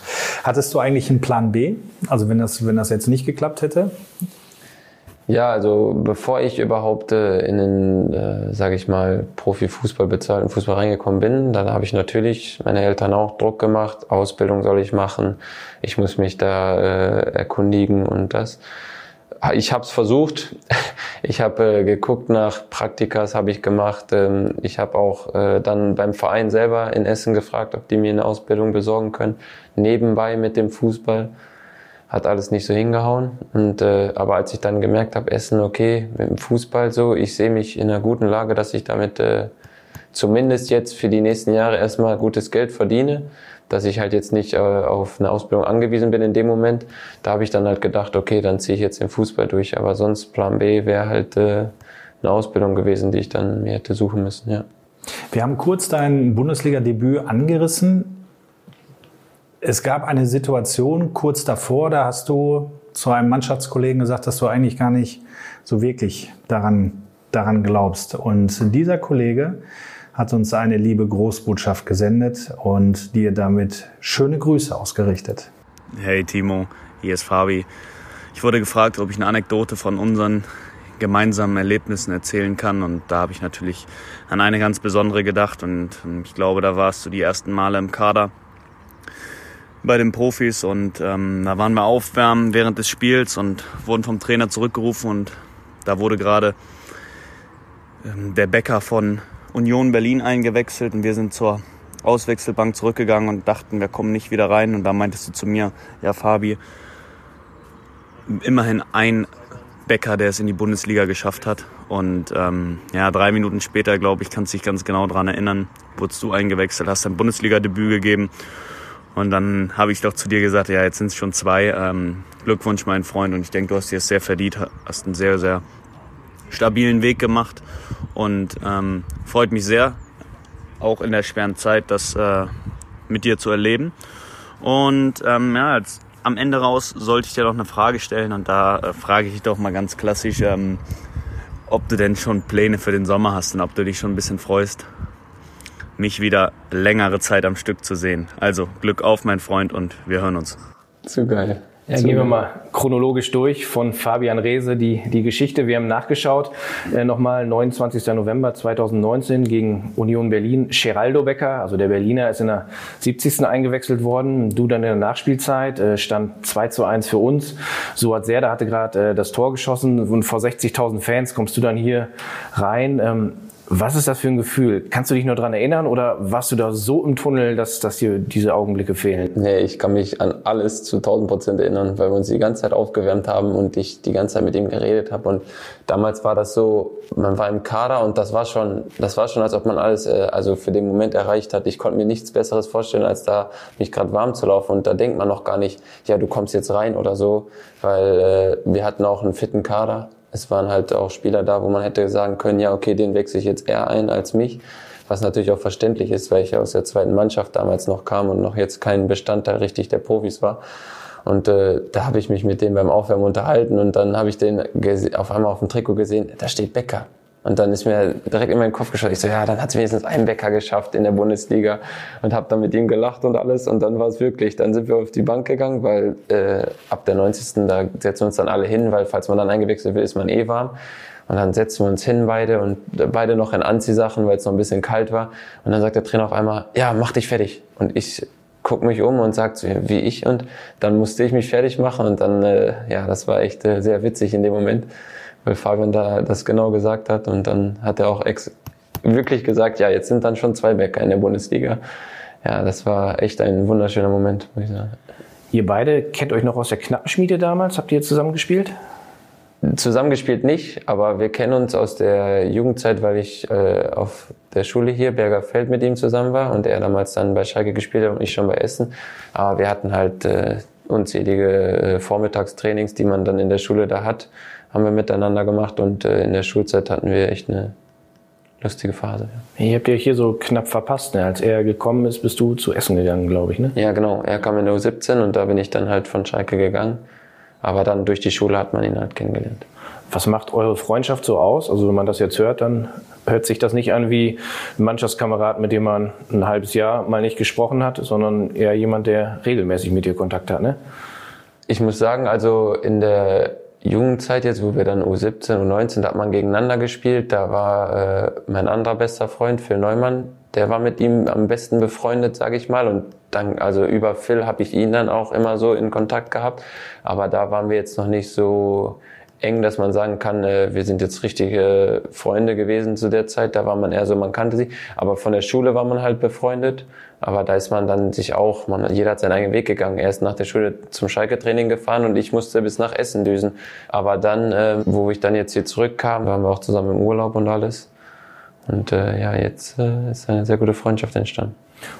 Hattest du eigentlich einen Plan B? Also wenn das, wenn das jetzt nicht geklappt hätte? Ja, also bevor ich überhaupt äh, in den, äh, sage ich mal, Profifußball bezahlten Fußball reingekommen bin, dann habe ich natürlich meine Eltern auch Druck gemacht. Ausbildung soll ich machen. Ich muss mich da äh, erkundigen und das ich habe es versucht. Ich habe äh, geguckt nach Praktikas, habe ich gemacht. Ähm, ich habe auch äh, dann beim Verein selber in Essen gefragt, ob die mir eine Ausbildung besorgen können. Nebenbei mit dem Fußball hat alles nicht so hingehauen. Und äh, aber als ich dann gemerkt habe, Essen okay mit dem Fußball so, ich sehe mich in einer guten Lage, dass ich damit äh, zumindest jetzt für die nächsten Jahre erstmal gutes Geld verdiene dass ich halt jetzt nicht äh, auf eine Ausbildung angewiesen bin in dem Moment. Da habe ich dann halt gedacht, okay, dann ziehe ich jetzt den Fußball durch. Aber sonst Plan B wäre halt äh, eine Ausbildung gewesen, die ich dann mir hätte suchen müssen, ja. Wir haben kurz dein Bundesliga-Debüt angerissen. Es gab eine Situation kurz davor, da hast du zu einem Mannschaftskollegen gesagt, dass du eigentlich gar nicht so wirklich daran, daran glaubst. Und dieser Kollege hat uns eine liebe Großbotschaft gesendet und dir damit schöne Grüße ausgerichtet. Hey Timo, hier ist Fabi. Ich wurde gefragt, ob ich eine Anekdote von unseren gemeinsamen Erlebnissen erzählen kann. Und da habe ich natürlich an eine ganz besondere gedacht. Und ich glaube, da warst du die ersten Male im Kader bei den Profis. Und ähm, da waren wir aufwärmen während des Spiels und wurden vom Trainer zurückgerufen. Und da wurde gerade ähm, der Bäcker von Union Berlin eingewechselt. Und wir sind zur Auswechselbank zurückgegangen und dachten, wir kommen nicht wieder rein. Und da meintest du zu mir, ja Fabi, immerhin ein Becker, der es in die Bundesliga geschafft hat. Und ähm, ja, drei Minuten später, glaube ich, kannst dich ganz genau daran erinnern, wurdest du eingewechselt, hast dein Bundesliga-Debüt gegeben. Und dann habe ich doch zu dir gesagt, ja, jetzt sind es schon zwei. Ähm, Glückwunsch, mein Freund. Und ich denke, du hast dir es sehr verdient, hast einen sehr, sehr stabilen Weg gemacht. Und ähm, freut mich sehr, auch in der schweren Zeit, das äh, mit dir zu erleben. Und ähm, ja, jetzt am Ende raus sollte ich dir doch eine Frage stellen und da äh, frage ich dich doch mal ganz klassisch, ähm, ob du denn schon Pläne für den Sommer hast und ob du dich schon ein bisschen freust, mich wieder längere Zeit am Stück zu sehen. Also Glück auf, mein Freund, und wir hören uns. Zu geil. Ja, gehen wir mal chronologisch durch von Fabian Reese die, die Geschichte. Wir haben nachgeschaut. Äh, Nochmal 29. November 2019 gegen Union Berlin. Geraldo Becker, also der Berliner, ist in der 70. eingewechselt worden. Du dann in der Nachspielzeit. Äh, stand 2 zu 1 für uns. Suat Serda hatte gerade äh, das Tor geschossen und vor 60.000 Fans kommst du dann hier rein. Ähm, was ist das für ein Gefühl? Kannst du dich nur daran erinnern oder warst du da so im Tunnel, dass, dass dir diese Augenblicke fehlen? Nee, ich kann mich an alles zu 1000 Prozent erinnern, weil wir uns die ganze Zeit aufgewärmt haben und ich die ganze Zeit mit ihm geredet habe. Und damals war das so, man war im Kader und das war schon, das war schon, als ob man alles, äh, also für den Moment erreicht hat. Ich konnte mir nichts Besseres vorstellen, als da mich gerade warm zu laufen. Und da denkt man noch gar nicht, ja, du kommst jetzt rein oder so, weil äh, wir hatten auch einen fitten Kader es waren halt auch Spieler da, wo man hätte sagen können, ja, okay, den wechsle ich jetzt eher ein als mich. Was natürlich auch verständlich ist, weil ich aus der zweiten Mannschaft damals noch kam und noch jetzt kein Bestandteil richtig der Profis war. Und äh, da habe ich mich mit dem beim Aufwärmen unterhalten und dann habe ich den auf einmal auf dem Trikot gesehen, da steht Becker. Und dann ist mir direkt in meinen Kopf geschaut. Ich so, ja, dann hat es wenigstens einen Bäcker geschafft in der Bundesliga und habe dann mit ihm gelacht und alles. Und dann war es wirklich. Dann sind wir auf die Bank gegangen, weil äh, ab der 90. da setzen wir uns dann alle hin, weil falls man dann eingewechselt wird, ist man eh warm. Und dann setzen wir uns hin beide und beide noch in Anziehsachen, weil es noch ein bisschen kalt war. Und dann sagt der Trainer auf einmal, ja, mach dich fertig. Und ich guck mich um und sagt so, wie ich. Und dann musste ich mich fertig machen. Und dann, äh, ja, das war echt äh, sehr witzig in dem Moment weil Fabian da das genau gesagt hat und dann hat er auch ex wirklich gesagt, ja, jetzt sind dann schon zwei Bäcker in der Bundesliga. Ja, das war echt ein wunderschöner Moment, muss ich sagen. Ihr beide kennt euch noch aus der Knappenschmiede damals? Habt ihr zusammen gespielt? Zusammengespielt nicht, aber wir kennen uns aus der Jugendzeit, weil ich äh, auf der Schule hier, Bergerfeld, mit ihm zusammen war und er damals dann bei Schalke gespielt hat und ich schon bei Essen. Aber wir hatten halt äh, unzählige äh, Vormittagstrainings, die man dann in der Schule da hat haben wir miteinander gemacht und äh, in der Schulzeit hatten wir echt eine lustige Phase. Ja. Ihr habt ja hier so knapp verpasst. Ne? Als er gekommen ist, bist du zu Essen gegangen, glaube ich. Ne? Ja, genau. Er kam in der U17 und da bin ich dann halt von Schalke gegangen. Aber dann durch die Schule hat man ihn halt kennengelernt. Was macht eure Freundschaft so aus? Also wenn man das jetzt hört, dann hört sich das nicht an wie ein Mannschaftskamerad, mit dem man ein halbes Jahr mal nicht gesprochen hat, sondern eher jemand, der regelmäßig mit dir Kontakt hat, ne? Ich muss sagen, also in der Jugendzeit jetzt, wo wir dann U17, U19, da hat man gegeneinander gespielt. Da war äh, mein anderer bester Freund, Phil Neumann, der war mit ihm am besten befreundet, sage ich mal. Und dann, also über Phil habe ich ihn dann auch immer so in Kontakt gehabt. Aber da waren wir jetzt noch nicht so eng, dass man sagen kann, äh, wir sind jetzt richtige Freunde gewesen zu der Zeit. Da war man eher so, man kannte sie. Aber von der Schule war man halt befreundet. Aber da ist man dann sich auch, man, jeder hat seinen eigenen Weg gegangen. Er ist nach der Schule zum Schalke-Training gefahren und ich musste bis nach Essen düsen. Aber dann, äh, wo ich dann jetzt hier zurückkam, waren wir auch zusammen im Urlaub und alles. Und äh, ja, jetzt äh, ist eine sehr gute Freundschaft entstanden.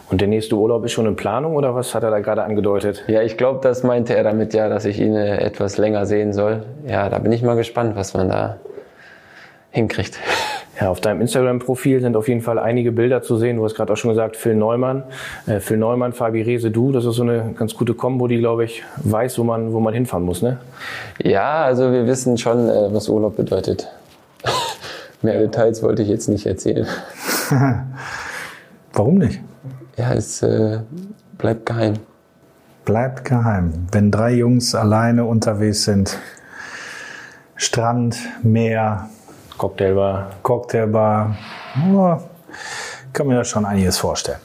Und der nächste Urlaub ist schon in Planung oder was hat er da gerade angedeutet? Ja, ich glaube, das meinte er damit ja, dass ich ihn äh, etwas länger sehen soll. Ja, da bin ich mal gespannt, was man da hinkriegt. Ja, auf deinem Instagram-Profil sind auf jeden Fall einige Bilder zu sehen. Du hast gerade auch schon gesagt, Phil Neumann. Äh, Phil Neumann, Fabi Rese, du, das ist so eine ganz gute Kombo, die, glaube ich, weiß, wo man, wo man hinfahren muss, ne? Ja, also wir wissen schon, äh, was Urlaub bedeutet. Mehr Details wollte ich jetzt nicht erzählen. Warum nicht? Ja, es äh, bleibt geheim. Bleibt geheim. Wenn drei Jungs alleine unterwegs sind, Strand, Meer, Cocktailbar. Cocktailbar, oh, kann mir da schon einiges vorstellen.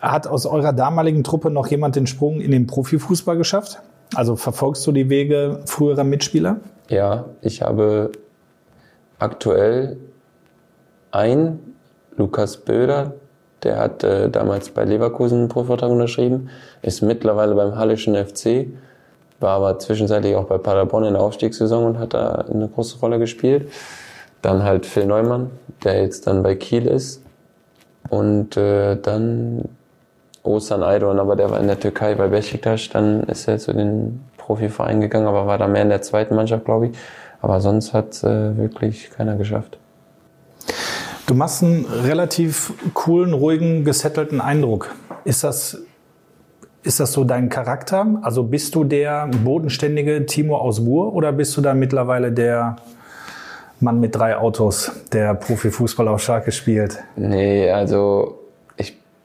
Hat aus eurer damaligen Truppe noch jemand den Sprung in den Profifußball geschafft? Also verfolgst du die Wege früherer Mitspieler? Ja, ich habe aktuell ein Lukas Böder, der hat äh, damals bei Leverkusen einen Profivertrag unterschrieben, ist mittlerweile beim Hallischen FC, war aber zwischenzeitlich auch bei Paderborn in der Aufstiegssaison und hat da eine große Rolle gespielt. Dann halt Phil Neumann, der jetzt dann bei Kiel ist. Und äh, dann Osan Aydon, aber der war in der Türkei bei Besiktas. Dann ist er zu den Profiverein gegangen, aber war da mehr in der zweiten Mannschaft, glaube ich. Aber sonst hat äh, wirklich keiner geschafft. Du machst einen relativ coolen, ruhigen, gesettelten Eindruck. Ist das, ist das so dein Charakter? Also bist du der bodenständige Timo aus Buhr oder bist du da mittlerweile der Mann mit drei Autos, der Profifußball auf Schalke spielt? Nee, also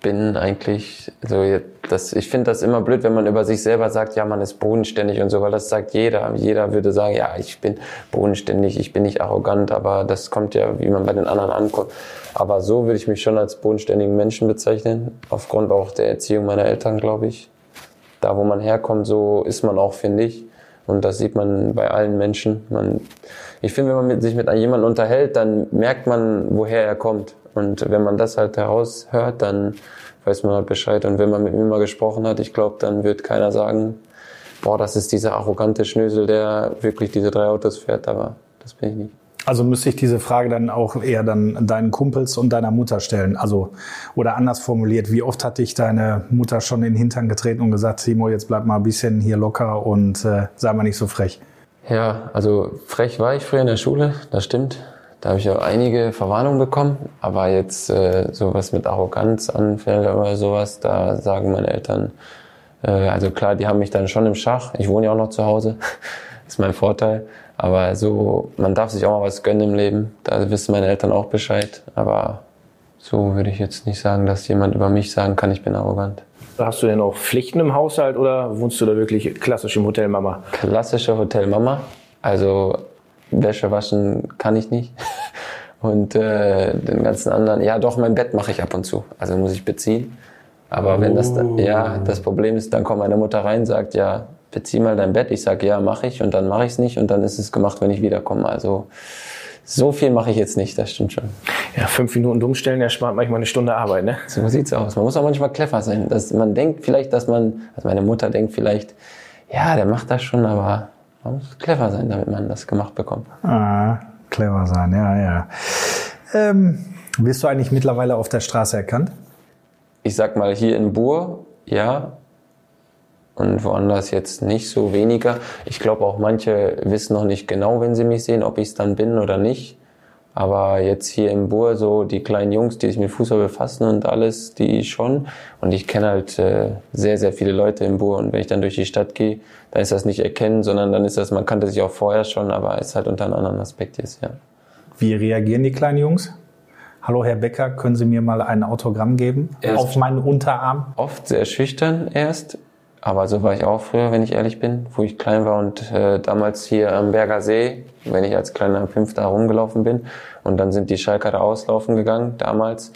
bin eigentlich so das, ich finde das immer blöd, wenn man über sich selber sagt, ja, man ist bodenständig und so, weil das sagt jeder. Jeder würde sagen, ja, ich bin bodenständig, ich bin nicht arrogant, aber das kommt ja, wie man bei den anderen ankommt. Aber so würde ich mich schon als bodenständigen Menschen bezeichnen, aufgrund auch der Erziehung meiner Eltern, glaube ich. Da, wo man herkommt, so ist man auch, finde ich. Und das sieht man bei allen Menschen. Man, ich finde, wenn man mit, sich mit jemandem unterhält, dann merkt man, woher er kommt. Und wenn man das halt heraushört, dann weiß man halt Bescheid. Und wenn man mit mir mal gesprochen hat, ich glaube, dann wird keiner sagen, boah, das ist dieser arrogante Schnösel, der wirklich diese drei Autos fährt. Aber das bin ich nicht. Also müsste ich diese Frage dann auch eher dann deinen Kumpels und deiner Mutter stellen. Also, oder anders formuliert, wie oft hat dich deine Mutter schon in den Hintern getreten und gesagt, Timo, jetzt bleib mal ein bisschen hier locker und äh, sei mal nicht so frech? Ja, also frech war ich früher in der Schule, das stimmt. Da habe ich auch einige Verwarnungen bekommen, aber jetzt äh, sowas mit Arroganz anfällt oder sowas, da sagen meine Eltern, äh, also klar, die haben mich dann schon im Schach. Ich wohne ja auch noch zu Hause, ist mein Vorteil. Aber so, man darf sich auch mal was gönnen im Leben. Da wissen meine Eltern auch Bescheid. Aber so würde ich jetzt nicht sagen, dass jemand über mich sagen kann, ich bin arrogant. Hast du denn auch Pflichten im Haushalt oder wohnst du da wirklich klassisch im Hotel Mama? Klassische Hotel Mama. Also Wäsche waschen kann ich nicht. Und äh, den ganzen anderen, ja doch, mein Bett mache ich ab und zu. Also muss ich beziehen. Aber oh. wenn das, ja, das Problem ist, dann kommt meine Mutter rein, sagt, ja, bezieh mal dein Bett. Ich sage, ja, mache ich. Und dann mache ich es nicht. Und dann ist es gemacht, wenn ich wiederkomme. Also so viel mache ich jetzt nicht, das stimmt schon. Ja, fünf Minuten dummstellen erspart manchmal eine Stunde Arbeit, ne? So sieht's aus. Man muss auch manchmal clever sein. Dass man denkt vielleicht, dass man, also meine Mutter denkt vielleicht, ja, der macht das schon, aber man muss clever sein, damit man das gemacht bekommt. Ah, clever sein, ja, ja. Ähm, wirst du eigentlich mittlerweile auf der Straße erkannt? Ich sag mal, hier in Bur, ja. Und woanders jetzt nicht so weniger. Ich glaube auch manche wissen noch nicht genau, wenn sie mich sehen, ob ich es dann bin oder nicht. Aber jetzt hier im Bur, so die kleinen Jungs, die sich mit Fußball befassen und alles, die schon. Und ich kenne halt äh, sehr, sehr viele Leute im Bur. Und wenn ich dann durch die Stadt gehe, dann ist das nicht erkennen, sondern dann ist das, man kannte sich auch vorher schon, aber ist halt unter einem anderen Aspekt jetzt, ja. Wie reagieren die kleinen Jungs? Hallo Herr Becker, können Sie mir mal ein Autogramm geben erst auf meinen Unterarm? Oft sehr schüchtern erst, aber so war ich auch früher, wenn ich ehrlich bin, wo ich klein war und äh, damals hier am Berger See, wenn ich als kleiner Fünfter rumgelaufen bin und dann sind die Schalker da auslaufen gegangen damals.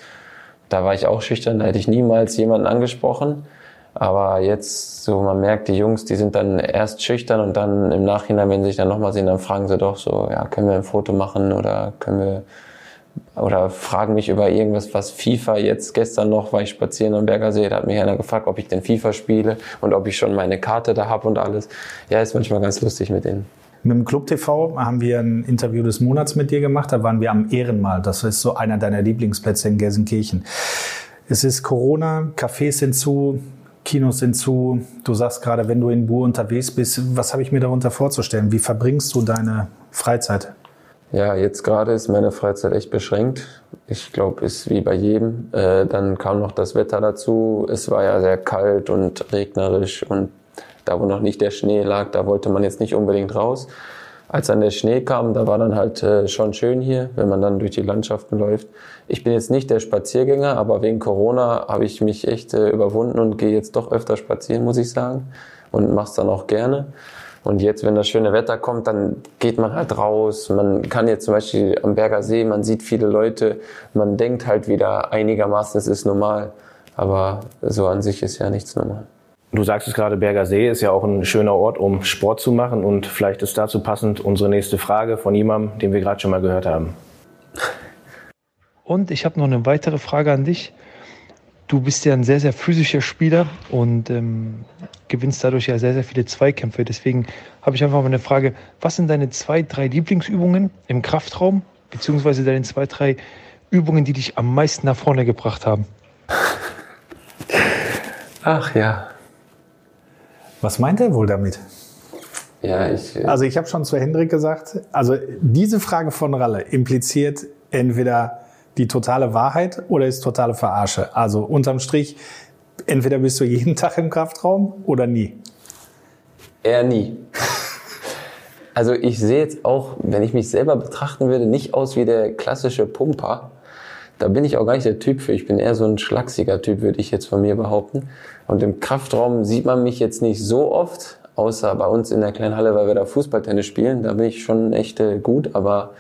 Da war ich auch schüchtern, da hätte ich niemals jemanden angesprochen. Aber jetzt, so man merkt, die Jungs, die sind dann erst schüchtern und dann im Nachhinein, wenn sie sich dann nochmal sehen, dann fragen sie doch so, ja, können wir ein Foto machen oder können wir oder fragen mich über irgendwas, was FIFA jetzt gestern noch, war ich spazieren am Bergersee, da hat mich einer gefragt, ob ich denn FIFA spiele und ob ich schon meine Karte da habe und alles. Ja, ist manchmal ganz lustig mit denen. Mit dem Club TV haben wir ein Interview des Monats mit dir gemacht. Da waren wir am Ehrenmal. Das ist so einer deiner Lieblingsplätze in Gelsenkirchen. Es ist Corona, Cafés sind zu, Kinos sind zu. Du sagst gerade, wenn du in Bur unterwegs bist, was habe ich mir darunter vorzustellen? Wie verbringst du deine Freizeit? Ja, jetzt gerade ist meine Freizeit echt beschränkt. Ich glaube, ist wie bei jedem. Äh, dann kam noch das Wetter dazu. Es war ja sehr kalt und regnerisch und da, wo noch nicht der Schnee lag, da wollte man jetzt nicht unbedingt raus. Als dann der Schnee kam, da war dann halt äh, schon schön hier, wenn man dann durch die Landschaften läuft. Ich bin jetzt nicht der Spaziergänger, aber wegen Corona habe ich mich echt äh, überwunden und gehe jetzt doch öfter spazieren, muss ich sagen. Und mache es dann auch gerne. Und jetzt, wenn das schöne Wetter kommt, dann geht man halt raus. Man kann jetzt zum Beispiel am Berger See, man sieht viele Leute, man denkt halt wieder einigermaßen, es ist normal. Aber so an sich ist ja nichts normal. Du sagst es gerade, Berger See ist ja auch ein schöner Ort, um Sport zu machen. Und vielleicht ist dazu passend unsere nächste Frage von jemandem, den wir gerade schon mal gehört haben. Und ich habe noch eine weitere Frage an dich. Du bist ja ein sehr, sehr physischer Spieler und ähm, gewinnst dadurch ja sehr, sehr viele Zweikämpfe. Deswegen habe ich einfach mal eine Frage. Was sind deine zwei, drei Lieblingsübungen im Kraftraum, beziehungsweise deine zwei, drei Übungen, die dich am meisten nach vorne gebracht haben? Ach ja. Was meint er wohl damit? Ja, ich. äh, Also ich habe schon zu Hendrik gesagt, also diese Frage von Ralle impliziert entweder die totale Wahrheit oder ist totale Verarsche. Also unterm Strich, entweder bist du jeden Tag im Kraftraum oder nie. Eher nie. Also ich sehe jetzt auch, wenn ich mich selber betrachten würde, nicht aus wie der klassische Pumper. Da bin ich auch gar nicht der Typ für. Ich bin eher so ein schlachsiger Typ, würde ich jetzt von mir behaupten. Und im Kraftraum sieht man mich jetzt nicht so oft, außer bei uns in der kleinen Halle, weil wir da Fußballtennis spielen. Da bin ich schon echt äh, gut. Aber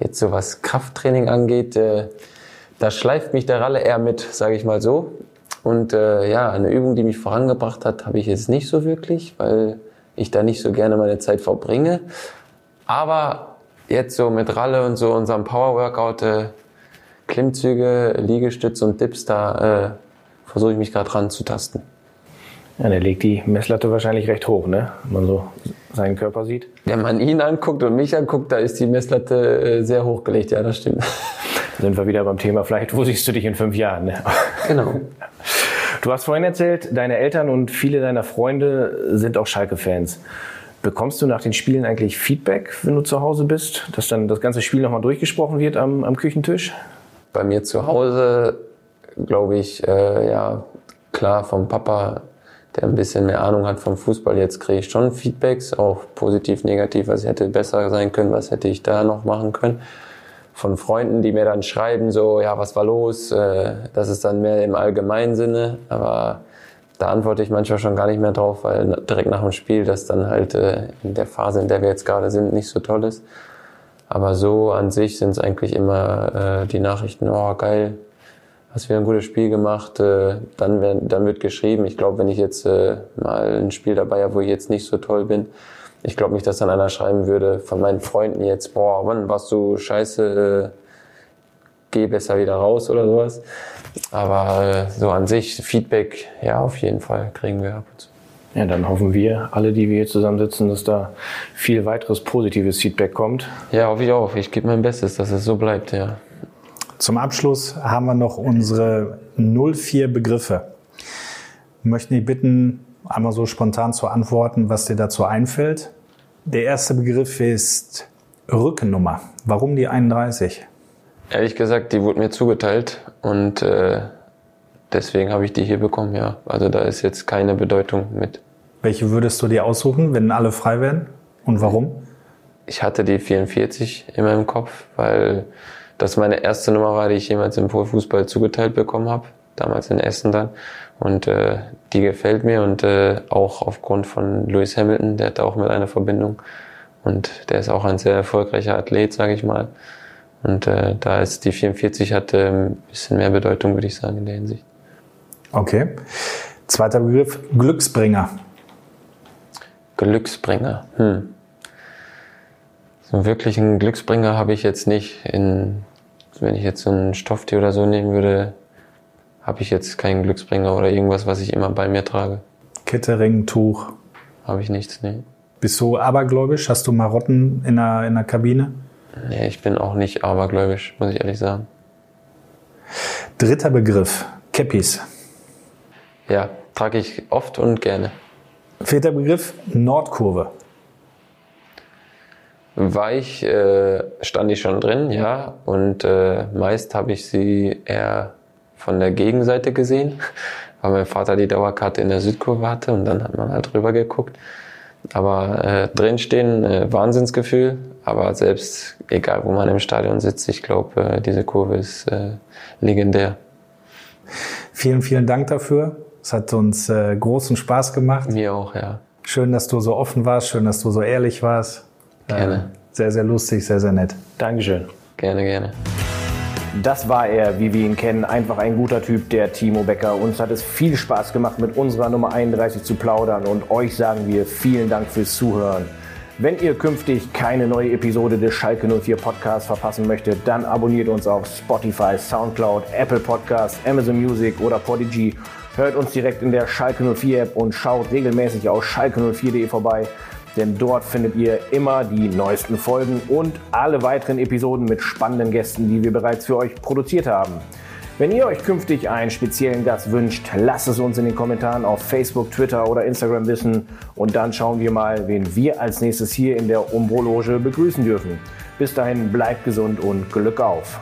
jetzt so was Krafttraining angeht, äh, da schleift mich der Ralle eher mit, sage ich mal so. Und äh, ja, eine Übung, die mich vorangebracht hat, habe ich jetzt nicht so wirklich, weil ich da nicht so gerne meine Zeit verbringe. Aber jetzt so mit Ralle und so unserem Power-Workout, äh, Klimmzüge, Liegestütze und Dips, da äh, versuche ich mich gerade ranzutasten. Ja, der legt die Messlatte wahrscheinlich recht hoch, ne? Wenn man so seinen Körper sieht. Wenn man ihn anguckt und mich anguckt, da ist die Messlatte äh, sehr hochgelegt, ja, das stimmt. Sind wir wieder beim Thema, vielleicht, wo siehst du dich in fünf Jahren? Ne? genau. Du hast vorhin erzählt, deine Eltern und viele deiner Freunde sind auch Schalke-Fans. Bekommst du nach den Spielen eigentlich Feedback, wenn du zu Hause bist, dass dann das ganze Spiel nochmal durchgesprochen wird am, am Küchentisch? Bei mir zu Hause, glaube ich, äh, ja, klar, vom Papa, der ein bisschen mehr Ahnung hat vom Fußball, jetzt kriege ich schon Feedbacks, auch positiv, negativ, was hätte besser sein können, was hätte ich da noch machen können. Von Freunden, die mir dann schreiben, so, ja, was war los? Äh, das ist dann mehr im allgemeinen Sinne, aber da antworte ich manchmal schon gar nicht mehr drauf, weil direkt nach dem Spiel das dann halt äh, in der Phase, in der wir jetzt gerade sind, nicht so toll ist. Aber so an sich sind es eigentlich immer äh, die Nachrichten, oh geil, hast wieder ein gutes Spiel gemacht, äh, dann, werden, dann wird geschrieben. Ich glaube, wenn ich jetzt äh, mal ein Spiel dabei habe, wo ich jetzt nicht so toll bin, ich glaube nicht, dass dann einer schreiben würde von meinen Freunden jetzt, boah, Mann, warst du scheiße, äh, geh besser wieder raus oder sowas. Aber äh, so an sich, Feedback, ja, auf jeden Fall kriegen wir ab und zu. Ja, dann hoffen wir, alle, die wir hier zusammensitzen, dass da viel weiteres positives Feedback kommt. Ja, hoffe ich auch. Ich gebe mein Bestes, dass es so bleibt, ja. Zum Abschluss haben wir noch unsere 04 Begriffe. Möchten dich bitten, einmal so spontan zu antworten, was dir dazu einfällt. Der erste Begriff ist Rückennummer. Warum die 31? Ehrlich gesagt, die wurde mir zugeteilt und äh, deswegen habe ich die hier bekommen, ja. Also da ist jetzt keine Bedeutung mit. Welche würdest du dir aussuchen, wenn alle frei wären? Und warum? Ich hatte die 44 in meinem Kopf, weil das meine erste Nummer war, die ich jemals im Fußball zugeteilt bekommen habe, damals in Essen dann. Und äh, die gefällt mir und äh, auch aufgrund von Lewis Hamilton, der hat auch mit einer Verbindung. Und der ist auch ein sehr erfolgreicher Athlet, sage ich mal. Und äh, da ist die 44 hatte ein bisschen mehr Bedeutung, würde ich sagen, in der Hinsicht. Okay. Zweiter Begriff, Glücksbringer. Glücksbringer. Hm. So einen wirklichen Glücksbringer habe ich jetzt nicht. In, wenn ich jetzt so einen Stofftee oder so nehmen würde, habe ich jetzt keinen Glücksbringer oder irgendwas, was ich immer bei mir trage. Kette, Ring, Tuch. Habe ich nichts, nee. Bist du abergläubisch? Hast du Marotten in der, in der Kabine? Nee, ich bin auch nicht abergläubisch, muss ich ehrlich sagen. Dritter Begriff, Käppis. Ja, trage ich oft und gerne. Vierter Begriff, Nordkurve. Weich äh, stand ich schon drin, ja. Und äh, meist habe ich sie eher von der Gegenseite gesehen, weil mein Vater die Dauerkarte in der Südkurve hatte und dann hat man halt rüber geguckt. Aber äh, drinstehen, äh, Wahnsinnsgefühl. Aber selbst, egal wo man im Stadion sitzt, ich glaube, äh, diese Kurve ist äh, legendär. Vielen, vielen Dank dafür. Es hat uns äh, großen Spaß gemacht. Mir auch, ja. Schön, dass du so offen warst, schön, dass du so ehrlich warst. Gerne. Äh, sehr, sehr lustig, sehr, sehr nett. Dankeschön. Gerne, gerne. Das war er, wie wir ihn kennen. Einfach ein guter Typ, der Timo Becker. Uns hat es viel Spaß gemacht, mit unserer Nummer 31 zu plaudern. Und euch sagen wir vielen Dank fürs Zuhören. Wenn ihr künftig keine neue Episode des Schalke 04 Podcasts verpassen möchtet, dann abonniert uns auf Spotify, Soundcloud, Apple Podcasts, Amazon Music oder Podigy. Hört uns direkt in der Schalke 04 App und schaut regelmäßig auf schalke04.de vorbei denn dort findet ihr immer die neuesten Folgen und alle weiteren Episoden mit spannenden Gästen, die wir bereits für euch produziert haben. Wenn ihr euch künftig einen speziellen Gast wünscht, lasst es uns in den Kommentaren auf Facebook, Twitter oder Instagram wissen und dann schauen wir mal, wen wir als nächstes hier in der Umbro-Loge begrüßen dürfen. Bis dahin bleibt gesund und Glück auf!